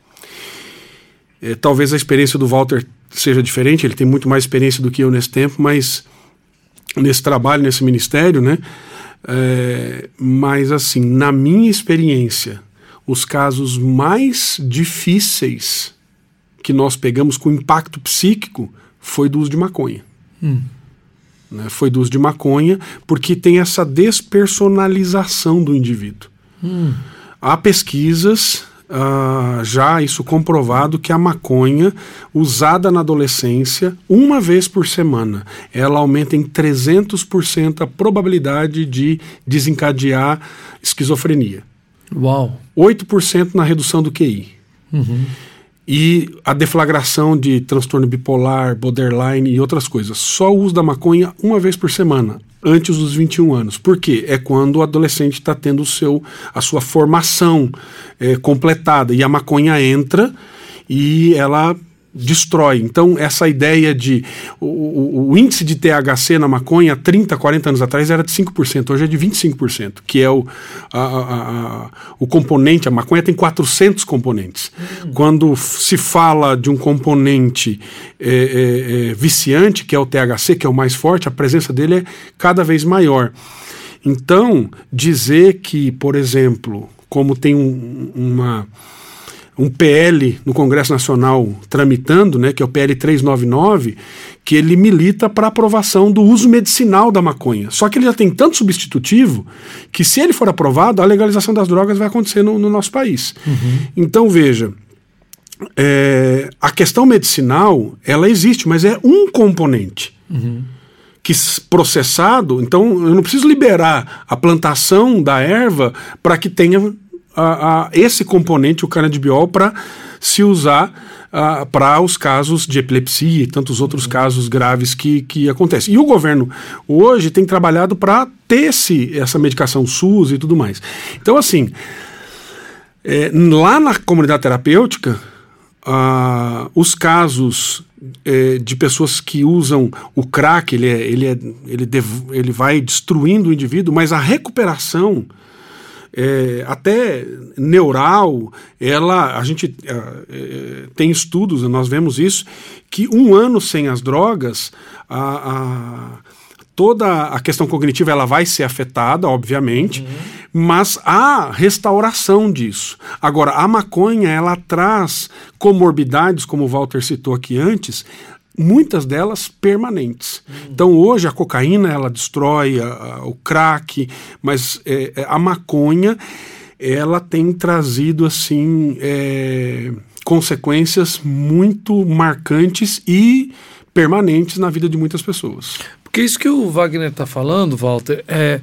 É, talvez a experiência do Walter seja diferente, ele tem muito mais experiência do que eu nesse tempo, mas nesse trabalho, nesse ministério, né? É, mas assim, na minha experiência, os casos mais difíceis que nós pegamos com impacto psíquico foi do uso de maconha. Hum. Né? Foi do uso de maconha, porque tem essa despersonalização do indivíduo. Hum. Há pesquisas Uh, já isso comprovado que a maconha usada na adolescência uma vez por semana ela aumenta em 300% a probabilidade de desencadear esquizofrenia. Uau! 8% na redução do QI. Uhum. E a deflagração de transtorno bipolar, borderline e outras coisas. Só o uso da maconha uma vez por semana antes dos 21 anos. Por quê? É quando o adolescente está tendo o seu, a sua formação é, completada e a maconha entra e ela destrói. Então, essa ideia de. O, o, índice de THC na maconha, 30, 40 anos atrás, era de 5%, hoje é de 25%, que é o, a, a, a, o componente. A maconha tem 400 componentes. Hum. Quando se fala de um componente é, é, é, viciante, que é o THC, que é o mais forte, a presença dele é cada vez maior. Então, dizer que, por exemplo, como tem um, uma um PL no Congresso Nacional tramitando, né, que é o PL 399, que ele milita para aprovação do uso medicinal da maconha. Só que ele já tem tanto substitutivo que, se ele for aprovado, a legalização das drogas vai acontecer no, no nosso país. Uhum. Então, veja, é, a questão medicinal, ela existe, mas é um componente. Uhum. Que processado, então eu não preciso liberar a plantação da erva para que tenha a, a esse componente, o canabidiol, para se usar uh, para os casos de epilepsia e tantos outros uhum. casos graves que, que acontecem. E o governo hoje tem trabalhado para ter esse, essa medicação SUS e tudo mais. Então, assim, é, lá na comunidade terapêutica, uh, os casos é, de pessoas que usam o crack, ele, é, ele, é, ele, ele vai destruindo o indivíduo, mas a recuperação é, até neural, ela, a gente é, é, tem estudos, nós vemos isso, que um ano sem as drogas, a, a, toda a questão cognitiva ela vai ser afetada, obviamente, uhum. mas há restauração disso. Agora, a maconha, ela traz comorbidades, como o Walter citou aqui antes, muitas delas permanentes. Então hoje a cocaína ela destrói a, a, o crack, mas é, é, a maconha ela tem trazido assim é, consequências muito marcantes e permanentes na vida de muitas pessoas. Porque isso que o Wagner está falando, Walter, é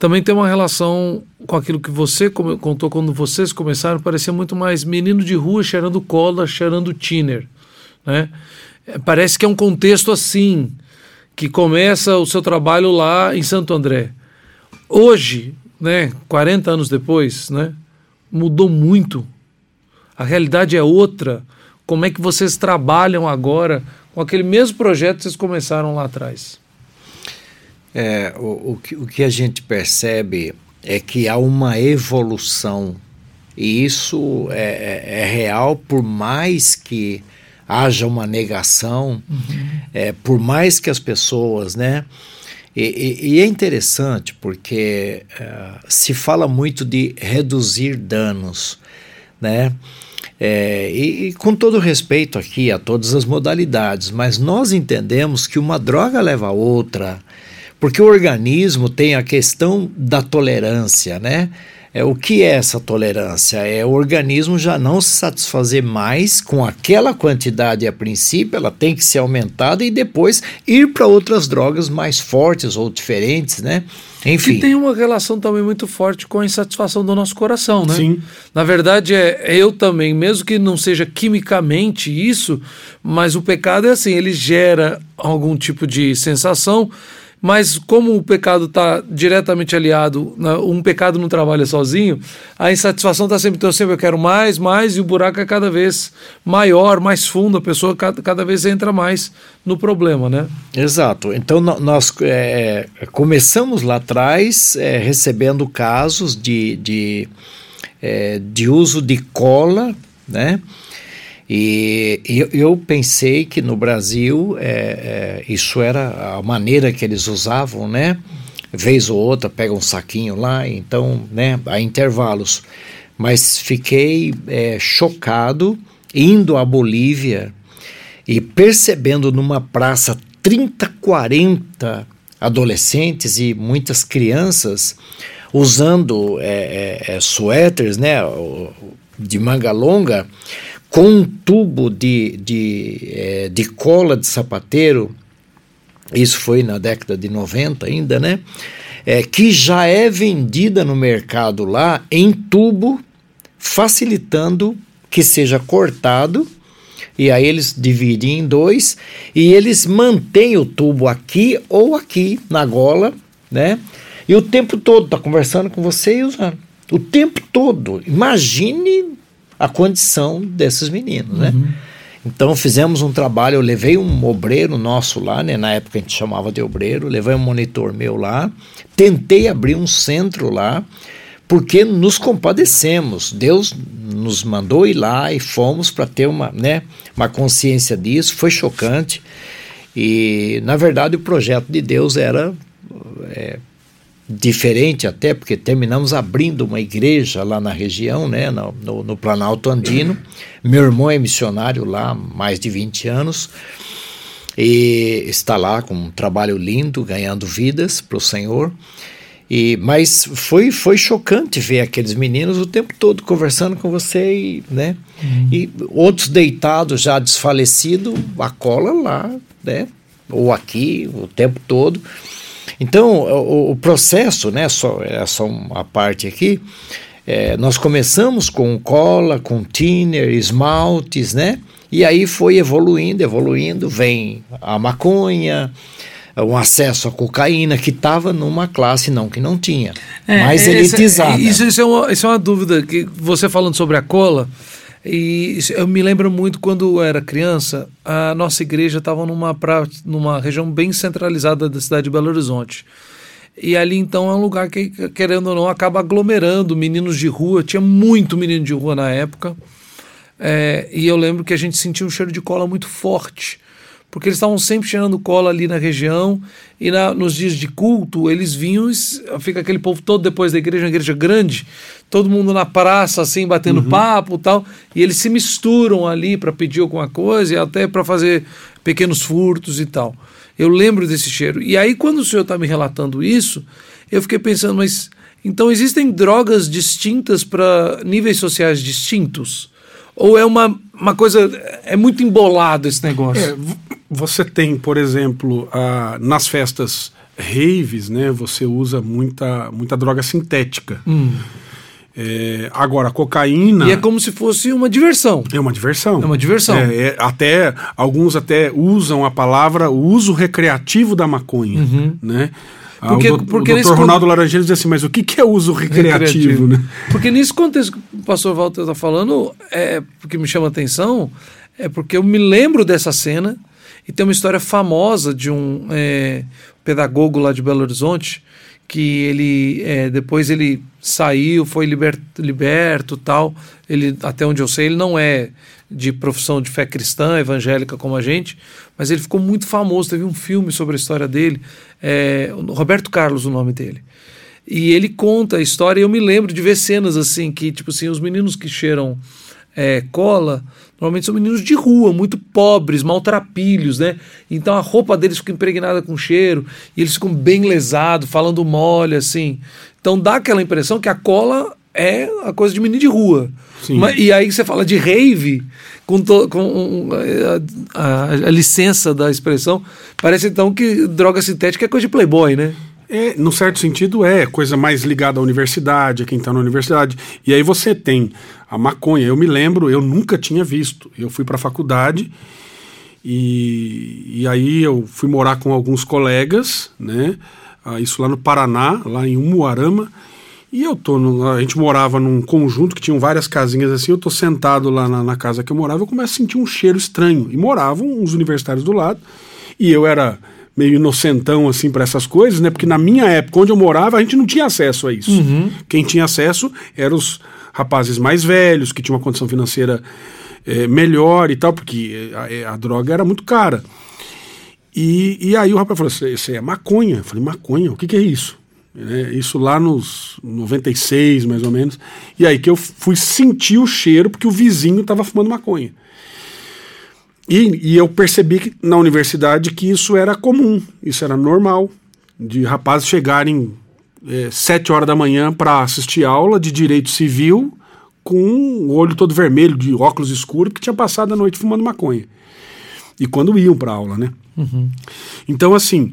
também tem uma relação com aquilo que você contou quando vocês começaram, parecia muito mais menino de rua cheirando cola, cheirando tiner, né? Parece que é um contexto assim, que começa o seu trabalho lá em Santo André. Hoje, né, 40 anos depois, né, mudou muito. A realidade é outra. Como é que vocês trabalham agora com aquele mesmo projeto que vocês começaram lá atrás? É, o, o, que, o que a gente percebe é que há uma evolução e isso é, é, é real por mais que haja uma negação, uhum. é, por mais que as pessoas, né? E, e, e é interessante porque é, se fala muito de reduzir danos, né? É, e, e, com todo respeito aqui a todas as modalidades, mas nós entendemos que uma droga leva a outra, porque o organismo tem a questão da tolerância, né? É, o que é essa tolerância? É o organismo já não se satisfazer mais com aquela quantidade a princípio, ela tem que ser aumentada e depois ir para outras drogas mais fortes ou diferentes, né? Enfim. Que tem uma relação também muito forte com a insatisfação do nosso coração, né? Sim. Na verdade, é, é eu também, mesmo que não seja quimicamente isso, mas o pecado é assim, ele gera algum tipo de sensação mas como o pecado está diretamente aliado, né, um pecado não trabalha sozinho, a insatisfação está sempre, então sempre eu quero mais, mais, e o buraco é cada vez maior, mais fundo, a pessoa cada, cada vez entra mais no problema, né? Exato. Então nós é, começamos lá atrás é, recebendo casos de, de, é, de uso de cola, né? E eu, eu pensei que no Brasil é, é, isso era a maneira que eles usavam, né? Vez ou outra pega um saquinho lá, então, né? A intervalos. Mas fiquei é, chocado indo à Bolívia e percebendo numa praça 30, 40 adolescentes e muitas crianças usando é, é, é suéteres, né? De manga longa com um tubo de, de, é, de cola de sapateiro, isso foi na década de 90 ainda, né? É, que já é vendida no mercado lá em tubo, facilitando que seja cortado, e aí eles dividem em dois, e eles mantêm o tubo aqui ou aqui na gola, né? E o tempo todo tá conversando com você e usando. O tempo todo. Imagine a condição desses meninos, né? uhum. Então fizemos um trabalho, eu levei um obreiro nosso lá, né? Na época a gente chamava de obreiro, levei um monitor meu lá, tentei abrir um centro lá, porque nos compadecemos. Deus nos mandou ir lá e fomos para ter uma, né, uma consciência disso. Foi chocante. E, na verdade, o projeto de Deus era é, diferente até, porque terminamos abrindo uma igreja lá na região, né, no, no, no, Planalto Andino. Meu irmão é missionário lá há mais de 20 anos e está lá com um trabalho lindo, ganhando vidas para o Senhor. E, mas foi, foi chocante ver aqueles meninos o tempo todo conversando com você e, né, uhum. e outros deitados já desfalecidos, a cola lá, né, ou aqui o tempo todo. Então, o, o processo, né, só, é só uma parte aqui, é, nós começamos com cola, com thinner, esmaltes, né? E aí foi evoluindo, evoluindo, vem a maconha, um acesso à cocaína que estava numa classe não que não tinha, é, mais elitizada. Isso, isso, é uma, isso é uma dúvida que você falando sobre a cola, e eu me lembro muito quando eu era criança, a nossa igreja estava numa, pra, numa região bem centralizada da cidade de Belo Horizonte. E ali então é um lugar que, querendo ou não, acaba aglomerando meninos de rua. Tinha muito menino de rua na época. É, e eu lembro que a gente sentia um cheiro de cola muito forte porque eles estavam sempre cheirando cola ali na região e na, nos dias de culto eles vinham, fica aquele povo todo depois da igreja, uma igreja grande, todo mundo na praça assim batendo uhum. papo tal, e eles se misturam ali para pedir alguma coisa e até para fazer pequenos furtos e tal. Eu lembro desse cheiro. E aí quando o senhor está me relatando isso, eu fiquei pensando, mas então existem drogas distintas para níveis sociais distintos? Ou é uma, uma coisa. É muito embolado esse negócio? É, você tem, por exemplo, a, nas festas raves, né? Você usa muita, muita droga sintética. Hum. É, agora, a cocaína. E é como se fosse uma diversão. É uma diversão. É uma diversão. É, é, até alguns até usam a palavra uso recreativo da maconha, uhum. né? Porque, ah, o, porque o Dr. Ronaldo Laranjeiras diz assim, mas o que, que é uso recreativo, recreativo. Né? Porque nesse contexto que o pastor Walter está falando, é, porque me chama a atenção, é porque eu me lembro dessa cena e tem uma história famosa de um é, pedagogo lá de Belo Horizonte que ele é, depois ele saiu, foi liberto, liberto tal. Ele, até onde eu sei, ele não é de profissão de fé cristã, evangélica como a gente, mas ele ficou muito famoso. Teve um filme sobre a história dele, é, Roberto Carlos, o nome dele. E ele conta a história. E eu me lembro de ver cenas assim que, tipo assim, os meninos que cheiram é, cola Normalmente são meninos de rua, muito pobres, maltrapilhos, né? Então a roupa deles fica impregnada com cheiro e eles ficam bem lesados, falando mole, assim. Então dá aquela impressão que a cola é a coisa de menino de rua. Mas, e aí você fala de rave, com, to, com a, a, a, licença da expressão, parece então que droga sintética é coisa de playboy, né? É, no certo sentido é coisa mais ligada à universidade, a quem está na universidade. E aí você tem a maconha. Eu me lembro, eu nunca tinha visto. Eu fui para a faculdade E, e aí eu fui morar com alguns colegas, né? Ah, isso lá no Paraná, lá em Umuarama. E eu tô. No, a gente morava num conjunto que tinham várias casinhas assim. Eu tô sentado lá na, na casa que eu morava, eu começo a sentir um cheiro estranho. E moravam uns universitários do lado. E eu era meio inocentão assim para essas coisas, né? Porque na minha época, onde eu morava, a gente não tinha acesso a isso. Uhum. Quem tinha acesso eram os rapazes mais velhos, que tinham uma condição financeira é, melhor e tal, porque a, é, a, droga era muito cara. E, e aí o rapaz falou: Isso é maconha. Eu falei: Maconha? O que, que é isso? É, isso lá nos 96, mais ou menos. E aí que eu fui sentir o cheiro, porque o vizinho estava fumando maconha. E, e eu percebi que, na universidade que isso era comum, isso era normal, de rapazes chegarem é, sete horas da manhã para assistir aula de direito civil com o olho todo vermelho, de óculos escuros, que tinha passado a noite fumando maconha. E quando iam para aula, né? Uhum. Então, assim,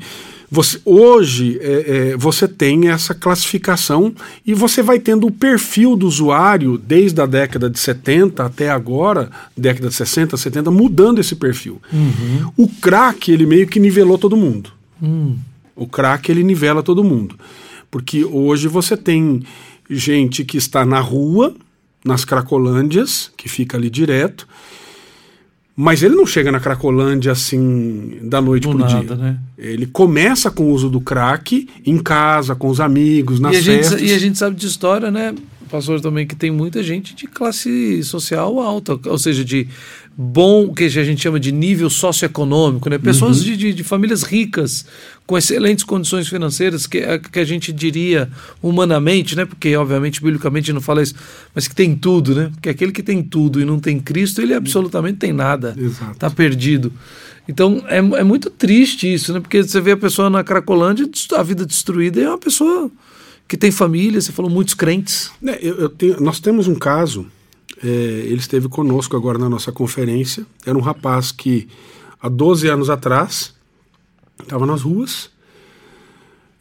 você, hoje é, é, você tem essa classificação e você vai tendo o perfil do usuário desde a década de 70 até agora, década de 60, 70, mudando esse perfil. Uhum. O crack, ele meio que nivelou todo mundo. Uhum. O crack, ele nivela todo mundo. Porque hoje você tem gente que está na rua, nas Cracolândias, que fica ali direto, mas ele não chega na Cracolândia assim da noite nada, dia. né? Ele começa com o uso do crack em casa, com os amigos, nas E a, gente, festas. e a gente sabe de história, né, pastor, também, que tem muita gente de classe social alta, ou seja, de bom, que a gente chama de nível socioeconômico, né? Pessoas Uhum. de, de, de famílias ricas, com excelentes condições financeiras, que, a- que a gente diria humanamente, né? Porque, obviamente, biblicamente não fala isso, mas que tem tudo, né? Porque aquele que tem tudo e não tem Cristo, ele absolutamente tem nada. Está perdido. Então, é, é muito triste isso, né? Porque você vê a pessoa na Cracolândia, a vida destruída, e é uma pessoa que tem família, você falou muitos crentes. Né, eu- eu tenho- nós temos um caso, é, ele esteve conosco agora na nossa conferência. Era um rapaz que, há 12 anos atrás, estava nas ruas.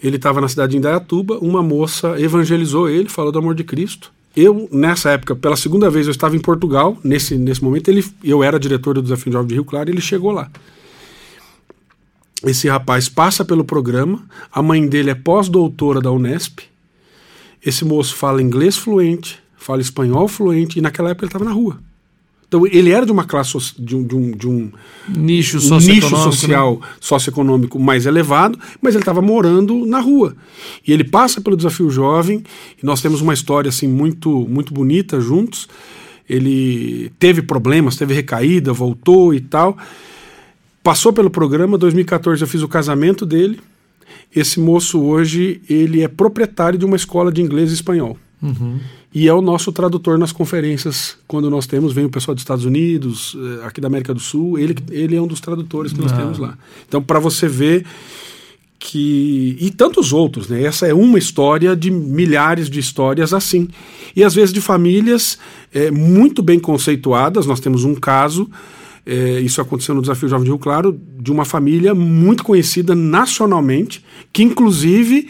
Ele estava na cidade de Indaiatuba. Uma moça evangelizou ele, falou do amor de Cristo. Eu, nessa época, pela segunda vez, eu estava em Portugal. Nesse, nesse momento, ele, eu era diretor do Desafio Jovem de Rio Claro e ele chegou lá. Esse rapaz passa pelo programa. A mãe dele é pós-doutora da Unesp. Esse moço fala inglês fluente, fala espanhol fluente, e naquela época ele estava na rua. Então ele era de uma classe de um, de um, de um Nicho nicho social, socioeconômico mais elevado, mas ele estava morando na rua. E ele passa pelo desafio jovem, e nós temos uma história assim muito muito bonita juntos. Ele teve problemas, teve recaída, voltou e tal. Passou pelo programa, 2014 eu fiz o casamento dele. Esse moço hoje, ele é proprietário de uma escola de inglês e espanhol. Uhum. E é o nosso tradutor nas conferências, quando nós temos, vem o pessoal dos Estados Unidos, eh, aqui da América do Sul, ele, ele é um dos tradutores que nós Ah. temos lá. Então, para você ver que. E tantos outros, né? Essa é uma história de milhares de histórias assim. E às vezes de famílias eh, muito bem conceituadas, nós temos um caso. eh, isso aconteceu no Desafio Jovem de Rio Claro, de uma família muito conhecida nacionalmente, que inclusive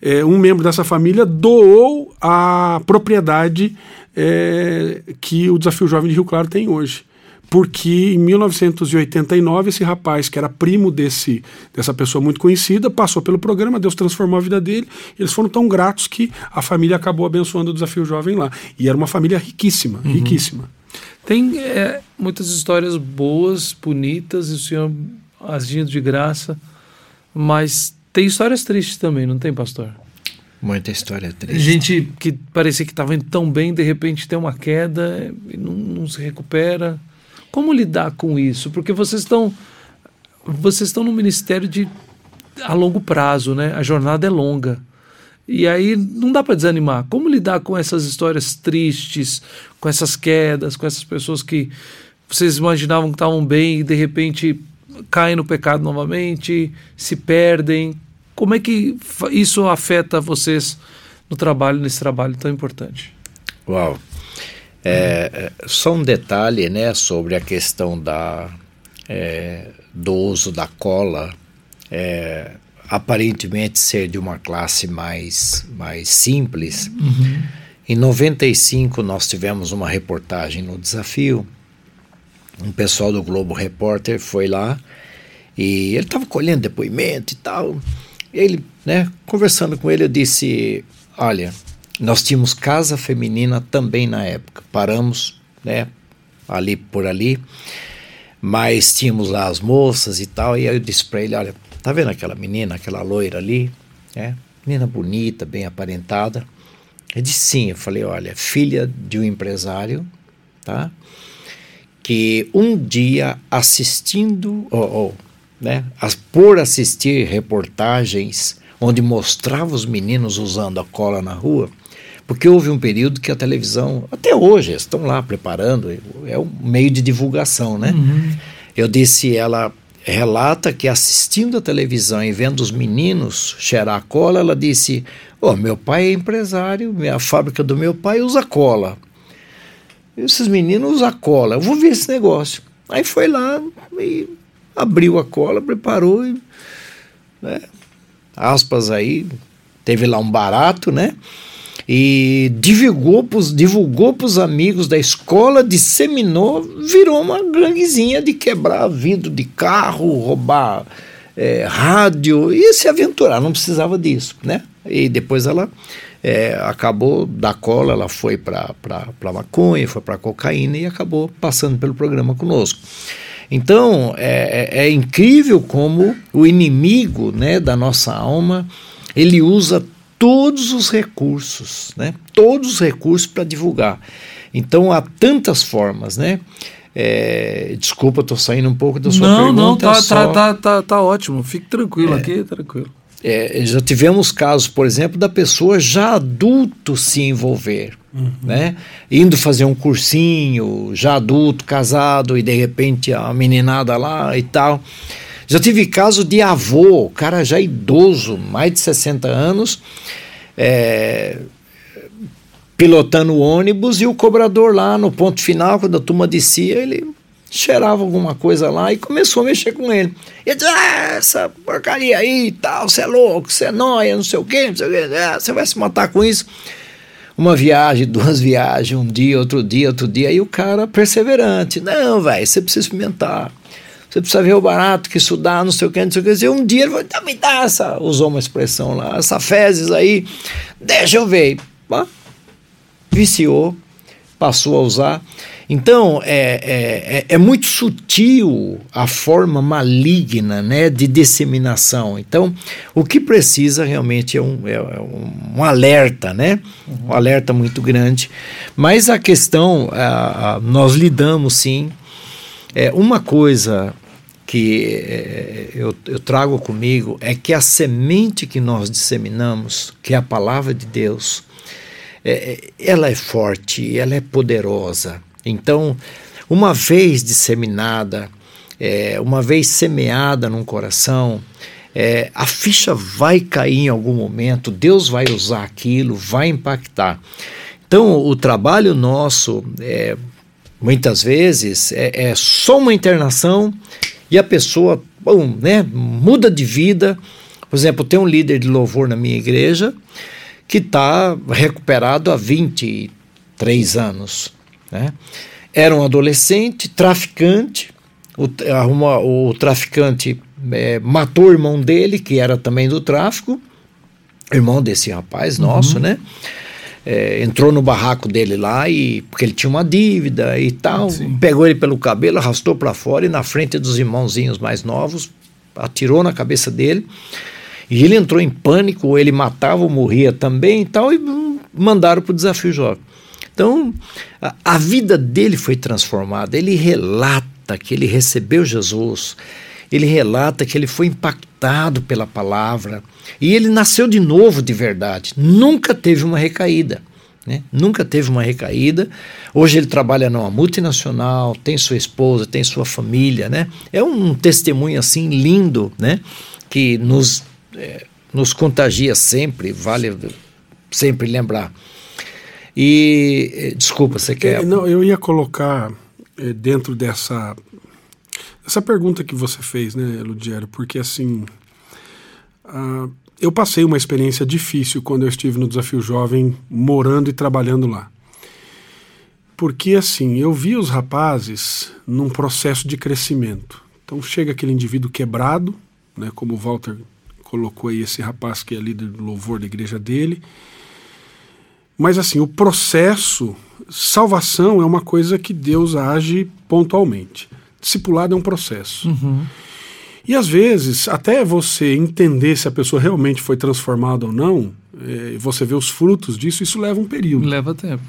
é, um membro dessa família doou a propriedade é, que o Desafio Jovem de Rio Claro tem hoje. Porque em 1989, esse rapaz, que era primo desse, dessa pessoa muito conhecida, passou pelo programa, Deus transformou a vida dele. Eles foram tão gratos que a família acabou abençoando o Desafio Jovem lá. E era uma família riquíssima, riquíssima. Tem é, muitas histórias boas, bonitas, e o senhor agindo de graça, mas tem histórias tristes também, não tem, pastor? Muita história triste. Gente que parecia que estava indo tão bem, de repente tem uma queda e não, não se recupera. Como lidar com isso? Porque vocês estão vocês estão no ministério de a longo prazo, né? A jornada é longa. E aí não dá para desanimar. Como lidar com essas histórias tristes, com essas quedas, com essas pessoas que vocês imaginavam que estavam bem e de repente caem no pecado novamente, se perdem? Como é que isso afeta vocês no trabalho, nesse trabalho tão importante? Uau. É, é, só um detalhe né, sobre a questão da, é, do uso da cola. É, aparentemente ser de uma classe mais, mais simples. Em 95 nós tivemos uma reportagem no Desafio um pessoal do Globo Repórter foi lá e ele estava colhendo depoimento e tal. Ele, né, conversando com ele, eu disse: Olha, nós tínhamos casa feminina também na época. Paramos, né, ali por ali, mas tínhamos lá as moças e tal. E aí eu disse para ele: Olha, tá vendo aquela menina, aquela loira ali? É, menina bonita, bem aparentada. Ele disse sim. Eu falei: Olha, filha de um empresário, tá? Que um dia assistindo, oh, oh, né, por assistir reportagens onde mostrava os meninos usando a cola na rua, porque houve um período que a televisão, até hoje, estão lá preparando, é um meio de divulgação, né? Uhum. Eu disse, ela relata que assistindo a televisão e vendo os meninos cheirar cola, ela disse: oh, meu pai é empresário, a fábrica do meu pai usa cola. Esses meninos usam cola, eu vou ver esse negócio. Aí foi lá e abriu a cola, preparou e. Né, aspas aí, teve lá um barato, né? e divulgou para os amigos da escola, disseminou, virou uma ganguezinha de quebrar vidro de carro, roubar é, rádio e se aventurar, não precisava disso, né? E depois ela é, acabou da cola, ela foi para maconha, foi para cocaína e acabou passando pelo programa conosco. Então é, é, é incrível como o inimigo né, da nossa alma ele usa todos os recursos, né? Todos os recursos para divulgar. Então há tantas formas, né? É, desculpa, estou saindo um pouco da sua não, pergunta. Não, tá, só... tá, tá, tá, tá, ótimo. Fique tranquilo é, aqui, tranquilo. É, já tivemos casos, por exemplo, da pessoa já adulto se envolver, uhum. né? Indo fazer um cursinho, já adulto, casado, e de repente a meninada lá e tal. Já tive caso de avô, cara já idoso, mais de 60 anos, é, pilotando o ônibus e o cobrador lá no ponto final, quando a turma descia, ele cheirava alguma coisa lá e começou a mexer com ele. E disse, ah, essa porcaria aí e tal, você é louco, você é nóia, não sei o quê, não sei o quê, você vai se matar com isso. Uma viagem, duas viagens, um dia, outro dia, outro dia, aí o cara perseverante, não, velho, você precisa experimentar você precisa ver o barato que isso dá, não sei o que, não sei o que. E um dia ele falou, tá, me dá essa, usou uma expressão lá, essa fezes aí, deixa eu ver. Viciou, passou a usar. Então, é, é, é, muito sutil a forma maligna né, de disseminação. Então, o que precisa realmente é um, é um, um alerta, né? Um alerta muito grande. Mas a questão, a, a, nós lidamos sim é, uma coisa que é, eu, eu trago comigo é que a semente que nós disseminamos, que é a palavra de Deus, é, é, ela é forte, ela é poderosa. Então, uma vez disseminada, é, uma vez semeada num coração, é, a ficha vai cair em algum momento, Deus vai usar aquilo, vai impactar. Então, o trabalho nosso é Muitas vezes é, é só uma internação e a pessoa bom, né, muda de vida. Por exemplo, tem um líder de louvor na minha igreja que está recuperado há 23 anos. Né? Era um adolescente, traficante, o, arruma, o traficante é, matou o irmão dele, que era também do tráfico, irmão desse rapaz nosso, uhum. né? é, entrou no barraco dele lá e porque ele tinha uma dívida e tal, Sim. pegou ele pelo cabelo, arrastou para fora e na frente dos irmãozinhos mais novos atirou na cabeça dele. E ele entrou em pânico, ou ele matava ou morria também e tal, e mandaram para o desafio jovem. Então, a, a vida dele foi transformada. Ele relata que ele recebeu Jesus, ele relata que ele foi impactado pela palavra e ele nasceu de novo de verdade. Nunca teve uma recaída. Né? Nunca teve uma recaída. Hoje ele trabalha numa multinacional, tem sua esposa, tem sua família. Né? É um testemunho assim lindo né? que nos, é, nos contagia sempre, vale sempre lembrar. E é, desculpa, você quer. É, não, eu ia colocar é, dentro dessa essa pergunta que você fez, né, Ludiero, porque assim. Uh, eu passei uma experiência difícil quando eu estive no Desafio Jovem, morando e trabalhando lá. Porque assim, eu vi os rapazes num processo de crescimento. Então chega aquele indivíduo quebrado, né, como o Walter colocou aí esse rapaz que é líder do louvor da igreja dele. Mas assim, o processo, salvação é uma coisa que Deus age pontualmente. Discipulado é um processo. Uhum. E às vezes, até você entender se a pessoa realmente foi transformada ou não, é, você vê os frutos disso, isso leva um período. Leva tempo.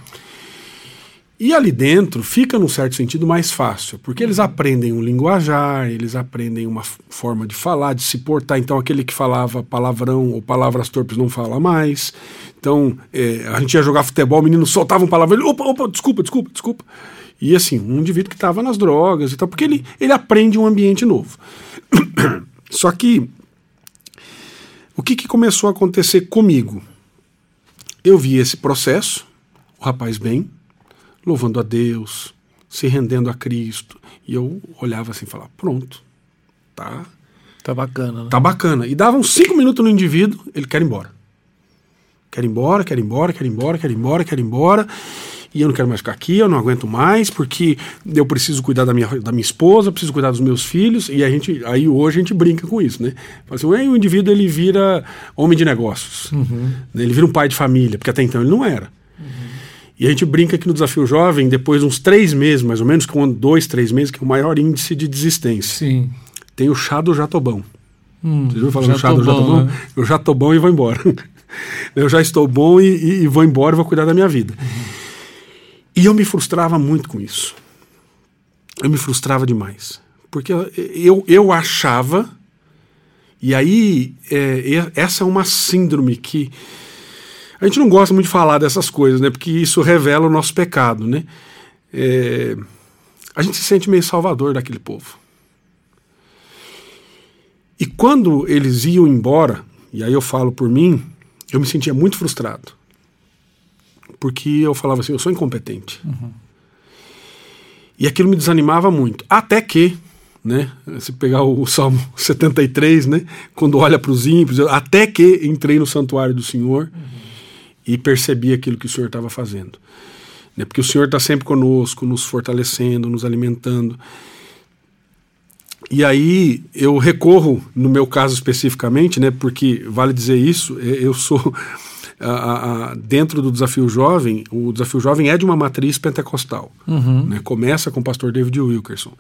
E ali dentro fica, num certo sentido, mais fácil, porque eles aprendem um linguajar, eles aprendem uma forma de falar, de se portar. Então, aquele que falava palavrão ou palavras torpes não fala mais. Então, é, a gente ia jogar futebol, o menino soltava um palavrão, ele, opa, opa, desculpa, desculpa, desculpa. E assim, um indivíduo que estava nas drogas e tal, porque ele, ele aprende um ambiente novo. Só que, o que, que começou a acontecer comigo? Eu vi esse processo, o rapaz bem, louvando a Deus, se rendendo a Cristo. E eu olhava assim e falava: pronto, tá. Tá bacana, né? Tá bacana. E dava uns cinco minutos no indivíduo, ele quer ir embora. Quer ir embora, quer ir embora, quer ir embora, quer ir embora, quer ir embora. E eu não quero mais ficar aqui, eu não aguento mais, porque eu preciso cuidar da minha, da minha esposa, preciso cuidar dos meus filhos. E a gente, aí hoje a gente brinca com isso, né? Fala assim, o indivíduo ele vira homem de negócios. Uhum. Ele vira um pai de família, porque até então ele não era. E a gente brinca que no desafio jovem, depois de uns três meses, mais ou menos, com dois, três meses, que é o maior índice de desistência. Sim. Tem o chá do jatobão. Hum, Vocês viram falar do chá do jatobão? Né? Eu já tô bom e vou embora. eu já estou bom e, e, e, vou embora e vou cuidar da minha vida. Uhum. E eu me frustrava muito com isso. Eu me frustrava demais. Porque eu, eu achava, e aí é, essa é uma síndrome que a gente não gosta muito de falar dessas coisas, né? Porque isso revela o nosso pecado, né? É, a gente se sente meio salvador daquele povo. E quando eles iam embora, e aí eu falo por mim, eu me sentia muito frustrado. Porque eu falava assim, eu sou incompetente. Uhum. E aquilo me desanimava muito. Até que, né, se pegar o Salmo 73, né, quando olha para os ímpios, até que entrei no santuário do Senhor. Uhum e percebi aquilo que o Senhor estava fazendo. Né? Porque o Senhor está sempre conosco, nos fortalecendo, nos alimentando. E aí eu recorro, no meu caso especificamente, né, porque vale dizer isso, é, eu sou a, a, dentro do desafio jovem, o desafio jovem é de uma matriz pentecostal. Uhum. Né, começa com o pastor David Wilkerson.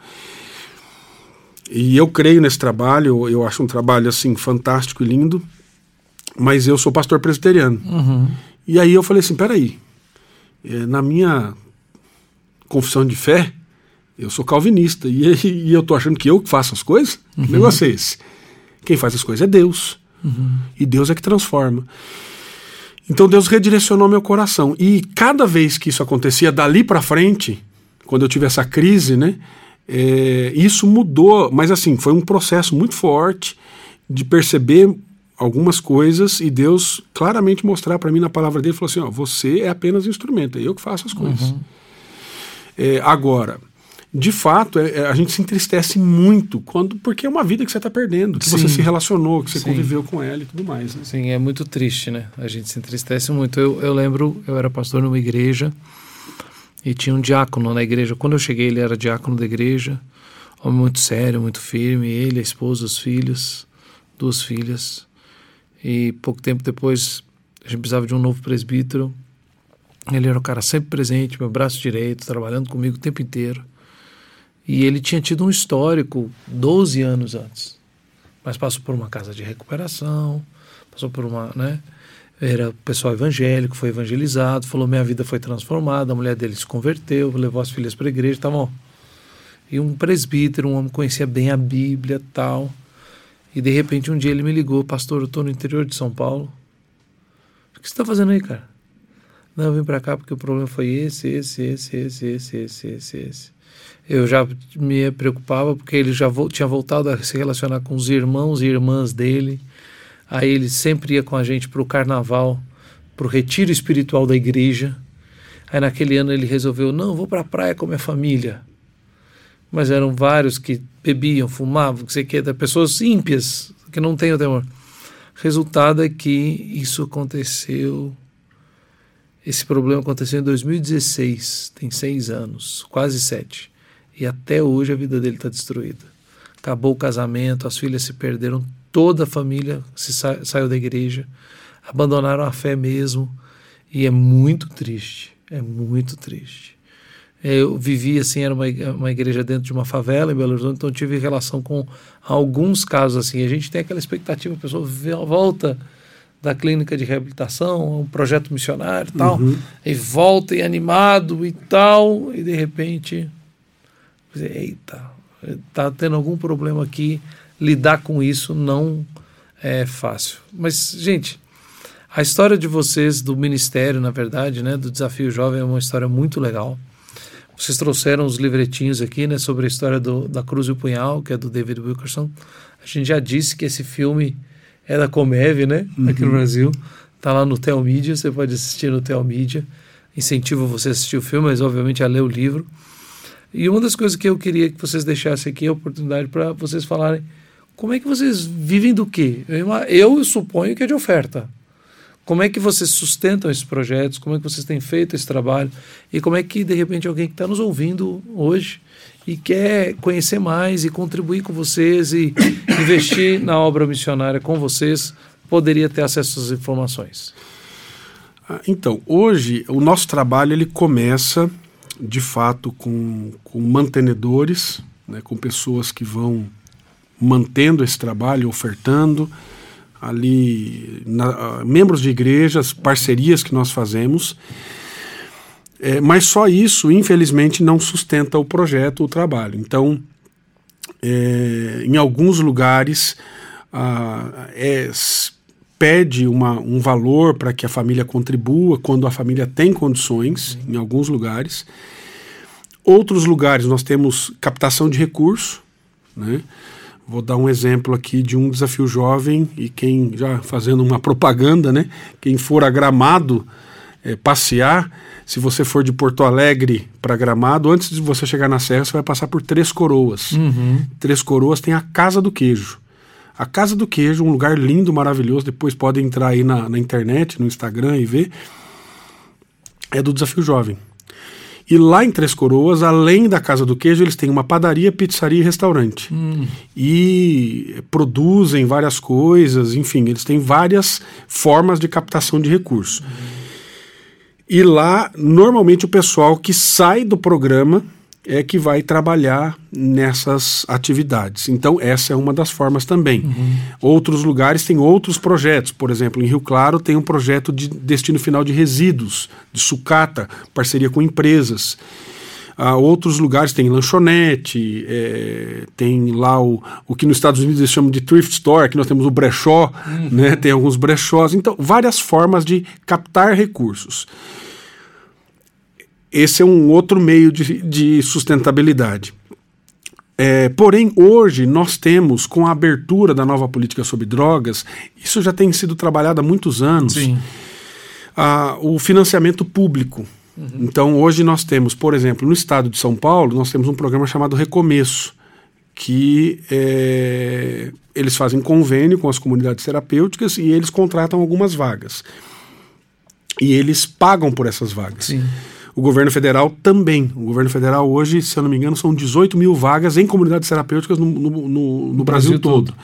E eu creio nesse trabalho, eu acho um trabalho assim fantástico e lindo, mas eu sou pastor presbiteriano. Uhum. E aí eu falei assim, peraí, é, na minha confissão de fé, eu sou calvinista e, e eu tô achando que eu que faço as coisas? Uhum. Que negócio é esse? Quem faz as coisas é Deus. Uhum. E Deus é que transforma. Então Deus redirecionou meu coração. E cada vez que isso acontecia, dali para frente, quando eu tive essa crise, né? É, isso mudou, mas assim, foi um processo muito forte de perceber algumas coisas e Deus claramente mostrar para mim na palavra dele, falou assim, ó, você é apenas instrumento, é eu que faço as coisas. Uhum. É, agora, de fato, é, é, a gente se entristece muito quando porque é uma vida que você está perdendo, que Sim. você se relacionou, que você Sim. conviveu com ela e tudo mais. Né? Sim, é muito triste, né? A gente se entristece muito. Eu, eu lembro, eu era pastor numa igreja e tinha um diácono na igreja. Quando eu cheguei, ele era diácono da igreja, homem muito sério, muito firme. Ele, a esposa, os filhos, duas filhas. E pouco tempo depois, a gente precisava de um novo presbítero. Ele era um cara sempre presente, meu braço direito, trabalhando comigo o tempo inteiro. E ele tinha tido um histórico 12 anos antes. Mas passou por uma casa de recuperação, passou por uma, né? Era pessoal evangélico, foi evangelizado, falou: minha vida foi transformada, a mulher dele se converteu, levou as filhas para a igreja, tá bom. E um presbítero, um homem que conhecia bem a Bíblia tal. E de repente um dia ele me ligou: Pastor, eu estou no interior de São Paulo. O que você está fazendo aí, cara? Não, eu vim para cá porque o problema foi esse, esse, esse, esse, esse, esse, esse, esse. Eu já me preocupava porque ele já vo tinha voltado a se relacionar com os irmãos e irmãs dele. Aí ele sempre ia com a gente para o carnaval, para o retiro espiritual da igreja. Aí naquele ano ele resolveu: não, vou para a praia com minha família. Mas eram vários que bebiam, fumavam, que sei que, pessoas ímpias, que não têm o temor. Resultado é que isso aconteceu Esse problema aconteceu em 2016, tem seis anos, quase sete. E até hoje a vida dele está destruída. Acabou o casamento, as filhas se perderam, toda a família se sa saiu da igreja, abandonaram a fé mesmo. E é muito triste, é muito triste. Eu vivi assim, era uma, uma igreja dentro de uma favela em Belo Horizonte, então tive relação com alguns casos assim. A gente tem aquela expectativa, a pessoa volta da clínica de reabilitação, um projeto missionário e tal, uhum. e volta e animado e tal, e de repente, eita, tá tendo algum problema aqui, lidar com isso não é fácil. Mas, gente, a história de vocês, do ministério, na verdade, né, do Desafio Jovem, é uma história muito legal. Vocês trouxeram os livretinhos aqui, né, sobre a história do, da Cruz e o Punhal, que é do David Wilkerson. A gente já disse que esse filme é da Comev, né? Uhum. Aqui no Brasil. Tá lá no Telmídia, você pode assistir no Telmídia. Incentivo você a assistir o filme, mas obviamente a ler o livro. E uma das coisas que eu queria que vocês deixassem aqui é a oportunidade para vocês falarem como é que vocês vivem do quê? Eu, eu suponho que é de oferta. Como é que vocês sustentam esses projetos? Como é que vocês têm feito esse trabalho? E como é que, de repente, alguém que está nos ouvindo hoje e quer conhecer mais e contribuir com vocês e investir na obra missionária com vocês, poderia ter acesso às informações? Ah, então, hoje o nosso trabalho ele começa de fato com, com mantenedores, né, com pessoas que vão mantendo esse trabalho, ofertando ali na, membros de igrejas, parcerias que nós fazemos. É, mas só isso, infelizmente, não sustenta o projeto, o trabalho. Então, é, em alguns lugares, ah, é, pede uma, um valor para que a família contribua quando a família tem condições, em alguns lugares. Outros lugares nós temos captação de recurso. Né? Vou dar um exemplo aqui de um desafio jovem e quem já fazendo uma propaganda, né? Quem for a Gramado é, passear, se você for de Porto Alegre para Gramado, antes de você chegar na Serra, você vai passar por Três Coroas. Uhum. Três Coroas tem a Casa do Queijo. A Casa do Queijo, um lugar lindo, maravilhoso. Depois podem entrar aí na, na internet, no Instagram e ver. É do Desafio Jovem. E lá em Três Coroas, além da Casa do Queijo, eles têm uma padaria, pizzaria e restaurante. Hum. E produzem várias coisas, enfim, eles têm várias formas de captação de recursos. Hum. E lá, normalmente, o pessoal que sai do programa é que vai trabalhar nessas atividades. Então, essa é uma das formas também. Uhum. Outros lugares têm outros projetos. Por exemplo, em Rio Claro tem um projeto de destino final de resíduos, de sucata, parceria com empresas. Uh, outros lugares tem lanchonete, é, tem lá o, o que nos Estados Unidos eles chamam de thrift store, que nós temos o brechó, uhum. né, tem alguns brechós. Então, várias formas de captar recursos esse é um outro meio de, de sustentabilidade. É, porém, hoje nós temos, com a abertura da nova política sobre drogas, isso já tem sido trabalhado há muitos anos, a, o financiamento público. Uhum. Então, hoje nós temos, por exemplo, no estado de São Paulo, nós temos um programa chamado Recomeço, que é, eles fazem convênio com as comunidades terapêuticas e eles contratam algumas vagas. E eles pagam por essas vagas. Sim. O governo federal também. O governo federal hoje, se eu não me engano, são 18 mil vagas em comunidades terapêuticas no, no, no, no Brasil, Brasil, todo. todo.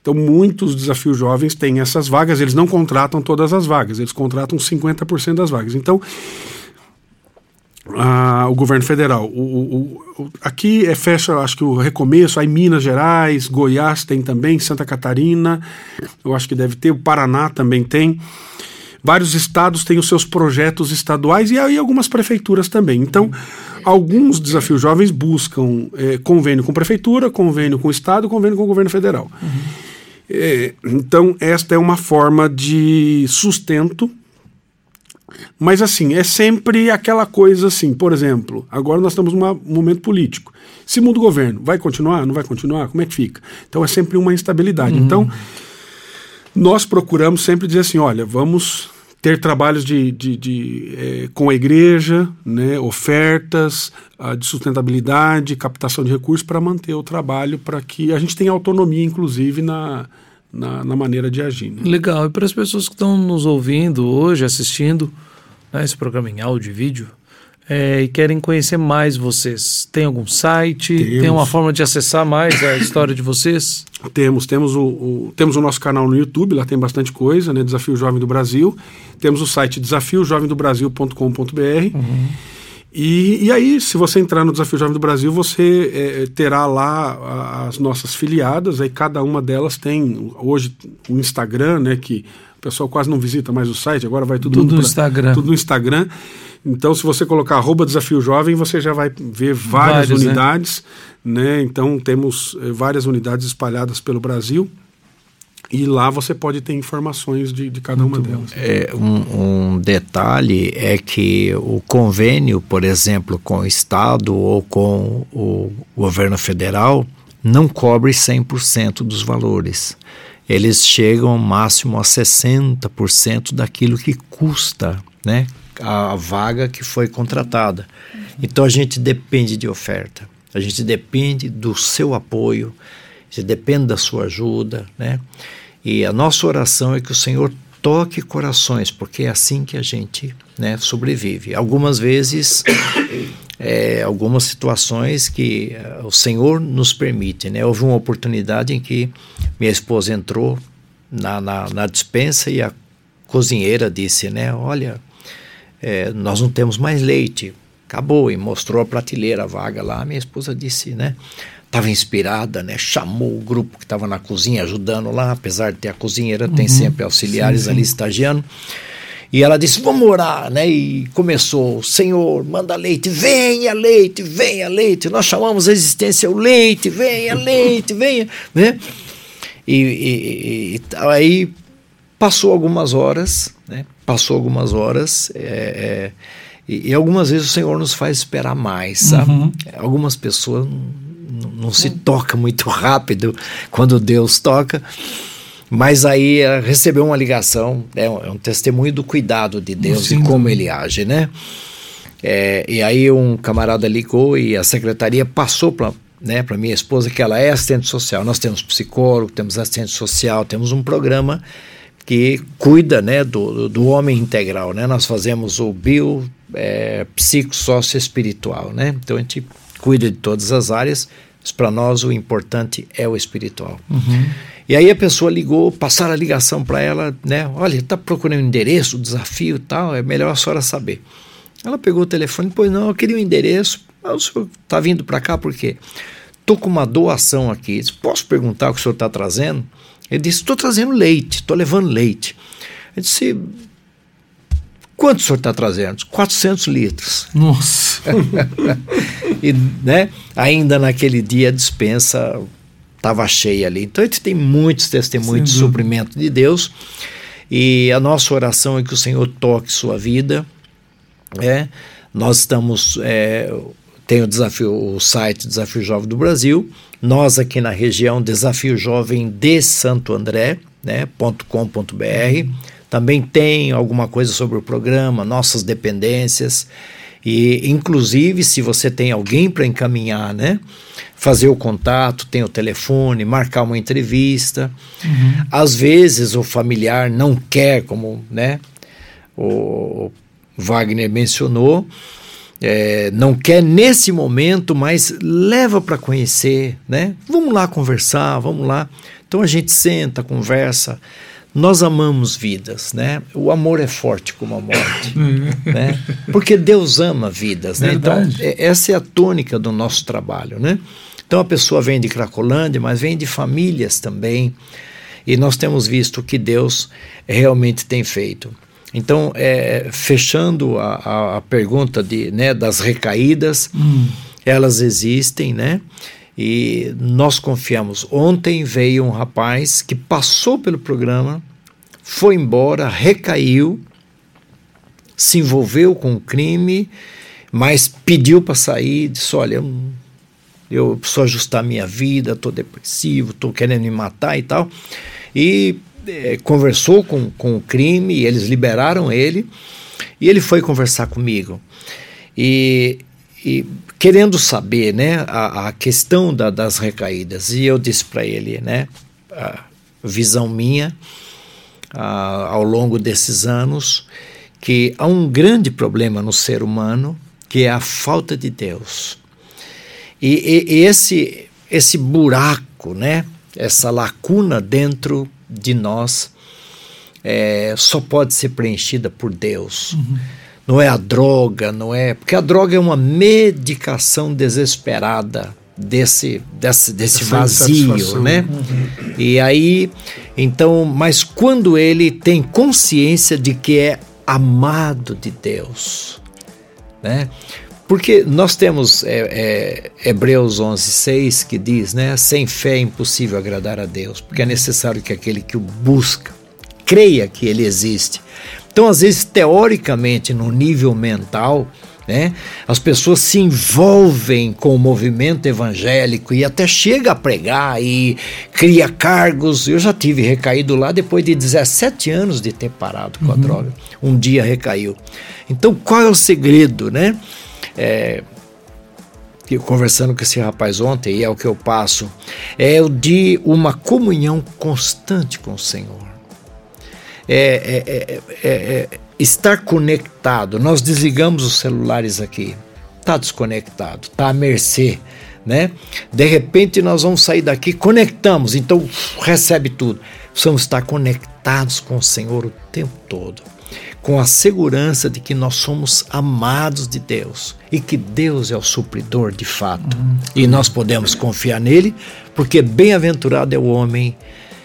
Então, muitos desafios jovens têm essas vagas, eles não contratam todas as vagas, eles contratam 50% das vagas. Então, o governo federal, o, o, o, aqui é fecha, acho que o recomeço, aí Minas Gerais, Goiás tem também, Santa Catarina, eu acho que deve ter, o Paraná também tem. Vários estados têm os seus projetos estaduais e aí algumas prefeituras também. Então, alguns desafios jovens buscam é, convênio com prefeitura, convênio com o estado, convênio com o governo federal. Uhum. É, então, esta é uma forma de sustento mas assim, é sempre aquela coisa assim, por exemplo, agora nós estamos num momento político. Se muda o governo, vai continuar? Não vai continuar? Como é que fica? Então é sempre uma instabilidade. Uhum. Então, nós procuramos sempre dizer assim: olha, vamos ter trabalhos de, de, de é, com a igreja, né, ofertas uh, de sustentabilidade, captação de recursos para manter o trabalho, para que a gente tenha autonomia, inclusive, na, na, na maneira de agir. Né? Legal. E para as pessoas que estão nos ouvindo hoje, assistindo, né, esse programa em áudio e vídeo, é, e querem conhecer mais vocês, tem algum site? Temos. Tem uma forma de acessar mais a história de vocês? Temos, temos o, o, temos o nosso canal no YouTube, lá tem bastante coisa, né? Desafio Jovem do Brasil. Temos o site desafiojovemdobrasil.com.br. Uhum. E, e aí, se você entrar no Desafio Jovem do Brasil, você é, terá lá as nossas filiadas, aí cada uma delas tem hoje o Instagram, né? Que o pessoal quase não visita mais o site, agora vai tudo, tudo no Instagram. Tudo no Instagram. Então, se você colocar arroba Desafio Jovem, você já vai ver várias Vários, né? unidades. Né? né? Então, temos eh, várias unidades espalhadas pelo Brasil. E lá você pode ter informações de, de cada Muito uma delas. É, um, um, detalhe é que o convênio, por exemplo, com o Estado ou com o governo federal, não cobre 100% dos valores. Eles chegam máximo a 60% daquilo que custa né, a vaga que foi contratada. Então a gente depende de oferta, a gente depende do seu apoio, a gente depende da sua ajuda, né? E a nossa oração é que o Senhor toque corações, porque é assim que a gente né, sobrevive. Algumas vezes, é, algumas situações que uh, o Senhor nos permite. Né? Houve uma oportunidade em que minha esposa entrou na, na, na dispensa e a cozinheira disse, né, olha, é, nós não temos mais leite. Acabou, e mostrou a prateleira vaga lá. Minha esposa disse, né? Estava inspirada, né? Chamou o grupo que estava na cozinha ajudando lá, apesar de ter a cozinheira, uhum, tem sempre auxiliares sim, sim. ali estagiando. E ela disse: Vamos orar, né? E começou: Senhor, manda leite, venha leite, venha leite. Nós chamamos a existência o leite, venha leite, venha, né? E, e, e aí passou algumas horas? Passou algumas horas. É, é, e, e, algumas vezes o Senhor nos faz esperar mais, sabe? Uhum. Algumas pessoas não, não se toca muito rápido quando Deus toca. Mas aí uh, recebeu uma ligação, é um, é um, testemunho do cuidado de Deus Sim. e como ele age, né? É, e aí um camarada ligou e a secretaria passou para né, para minha esposa que ela é assistente social. Nós temos psicólogo, temos assistente social, temos um programa que cuida né, do, do homem integral. Né? Nós fazemos o bio, é, psico, sócio espiritual. Né? Então a gente cuida de todas as áreas, mas para nós o importante é o espiritual. Uhum. E aí a pessoa ligou, passaram a ligação para ela, né? Olha, está procurando um endereço, um desafio e tal, é melhor a senhora saber. Ela pegou o telefone, pois não, eu queria um endereço. Ah, o senhor está vindo para cá por quê? Estou com uma doação aqui. Posso perguntar o que o senhor está trazendo? Ele disse: Estou trazendo leite, estou levando leite. Eu disse: Quanto o senhor está trazendo? 400 litros. Nossa! e, né, ainda naquele dia a dispensa estava cheia ali. Então a gente tem muitos testemunhos Sim, de suprimento de Deus. E a nossa oração é que o Senhor toque sua vida. É, nós estamos. É, tem o desafio, o site Desafio Jovem do Brasil. Nós aqui na região, Desafio Jovem de Santo André, né, .com.br. Também tem alguma coisa sobre o programa, nossas dependências. E, inclusive, se você tem alguém para encaminhar, né? Fazer o contato, tem o telefone, marcar uma entrevista. Uhum. Às vezes o familiar não quer, como né, o Wagner mencionou, é, não quer nesse momento, mas leva para conhecer, né? Vamos lá conversar, vamos lá. Então a gente senta, conversa. Nós amamos vidas, né? O amor é forte como a morte, né? Porque Deus ama vidas, né? Então é, essa é a tônica do nosso trabalho, né? Então a pessoa vem de Cracolândia, mas vem de famílias também. E nós temos visto o que Deus realmente tem feito. Então, é, fechando a, a, a, pergunta de, né, das recaídas, hum. elas existem, né? E nós confiamos. Ontem veio um rapaz que passou pelo programa, foi embora, recaiu, se envolveu com o crime, mas pediu para sair, disse: Olha, eu, eu preciso ajustar minha vida, estou depressivo, estou querendo me matar e tal. E é, conversou com, com o crime, eles liberaram ele, e ele foi conversar comigo. E, e querendo saber né, a, a questão da, das recaídas, e eu disse para ele, né, a visão minha a, ao longo desses anos, que há um grande problema no ser humano, que é a falta de Deus. E, e, e esse, esse buraco, né? essa lacuna dentro de nós, é, só pode ser preenchida por Deus. Uhum. Não é a droga, não é. Porque a droga é uma medicação desesperada desse, desse, desse vazio, né? Uhum. E aí, então, mas quando ele tem consciência de que é amado de Deus, né? Porque nós temos é, é, Hebreus 11, 6 que diz, né? Sem fé é impossível agradar a Deus, porque é necessário que aquele que o busca creia que ele existe. Então, às vezes, teoricamente, no nível mental, né? As pessoas se envolvem com o movimento evangélico e até chega a pregar e cria cargos. Eu já tive recaído lá depois de 17 anos de ter parado com uhum. a droga. Um dia recaiu. Então, qual é o segredo, né? É, conversando com esse rapaz ontem, e é o que eu passo, é o de uma comunhão constante com o Senhor. É, é, é, é estar conectado. Nós desligamos os celulares aqui. Está desconectado, está à mercê. Né? De repente nós vamos sair daqui, conectamos, então recebe tudo. Precisamos estar conectados com o Senhor o tempo todo, com a segurança de que nós somos amados de Deus e que Deus é o supridor de fato. Uhum. E nós podemos confiar nele, porque bem-aventurado é o homem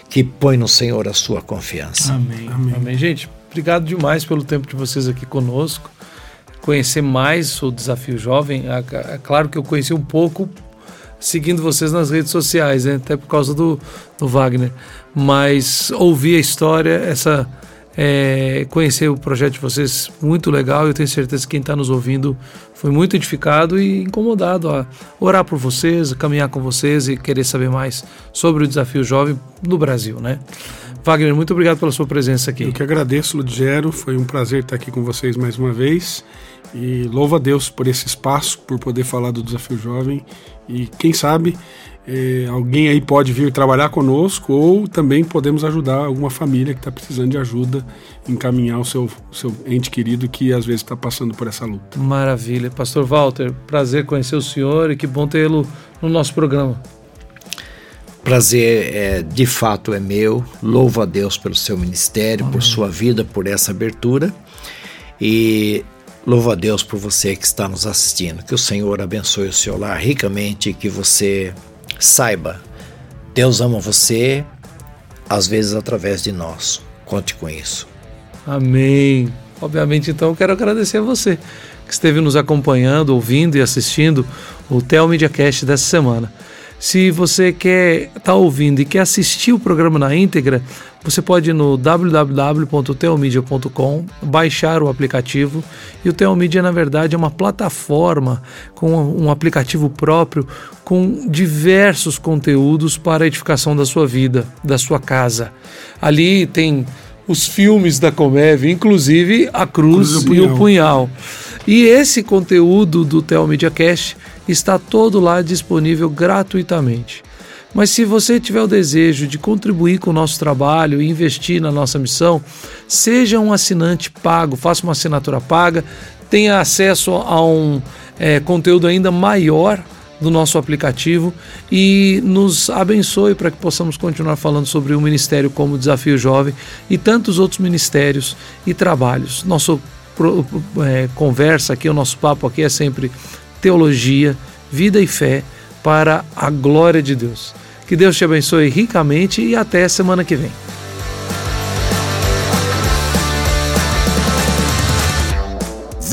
que põe no Senhor a sua confiança. Amém. Amém. Amém. Gente, Obrigado demais pelo tempo de vocês aqui conosco. Conhecer mais o Desafio Jovem. É, é claro que eu conheci um pouco seguindo vocês nas redes sociais, né? até por causa do, do Wagner. Mas ouvir a história, essa é, conhecer o projeto de vocês, muito legal. Eu tenho certeza que quem está nos ouvindo foi muito edificado e incomodado a orar por vocês, caminhar com vocês e querer saber mais sobre o desafio jovem no Brasil, né? Wagner, muito obrigado pela sua presença aqui. Eu que agradeço, Ludgero. Foi um prazer estar aqui com vocês mais uma vez. E louvo a Deus por esse espaço, por poder falar do Desafio Jovem. E quem sabe é, alguém aí pode vir trabalhar conosco ou também podemos ajudar alguma família que está precisando de ajuda, encaminhar o seu, seu ente querido que às vezes está passando por essa luta. Maravilha. Pastor Walter, prazer conhecer o senhor e que bom tê-lo no nosso programa. Prazer é, de fato é meu. Louvo a Deus pelo seu ministério, Amém. por sua vida, por essa abertura. E louvo a Deus por você que está nos assistindo. Que o Senhor abençoe o seu lar ricamente e que você saiba, Deus ama você, às vezes através de nós. Conte com isso. Amém. Obviamente, então, eu quero agradecer a você que esteve nos acompanhando, ouvindo e assistindo o Tel Media Cast dessa semana. Se você quer estar tá ouvindo e quer assistir o programa na íntegra, você pode ir no www.teomedia.com, baixar o aplicativo. E o Teomedia, na verdade, é uma plataforma com um aplicativo próprio com diversos conteúdos para a edificação da sua vida, da sua casa. Ali tem os filmes da Comev, inclusive a cruz, cruz e o punhal. E esse conteúdo do Telmedia Cast está todo lá disponível gratuitamente. Mas se você tiver o desejo de contribuir com o nosso trabalho e investir na nossa missão, seja um assinante pago, faça uma assinatura paga, tenha acesso a um é, conteúdo ainda maior do nosso aplicativo e nos abençoe para que possamos continuar falando sobre o ministério como Desafio Jovem e tantos outros ministérios e trabalhos. Nosso é, conversa aqui, o nosso papo aqui é sempre teologia, vida e fé para a glória de Deus. Que Deus te abençoe ricamente e até semana que vem.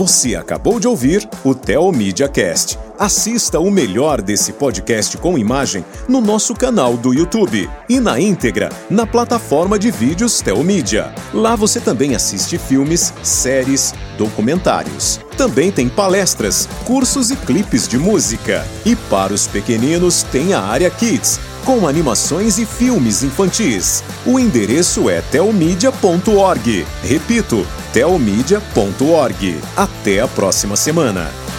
Você acabou de ouvir o Theo Media Cast. Assista o melhor desse podcast com imagem no nosso canal do YouTube e na íntegra na plataforma de vídeos Telmídia. Lá você também assiste filmes, séries, documentários. Também tem palestras, cursos e clipes de música. E para os pequeninos tem a área Kids, com animações e filmes infantis. O endereço é telmedia.org. Repito, telmedia.org. Até a próxima semana.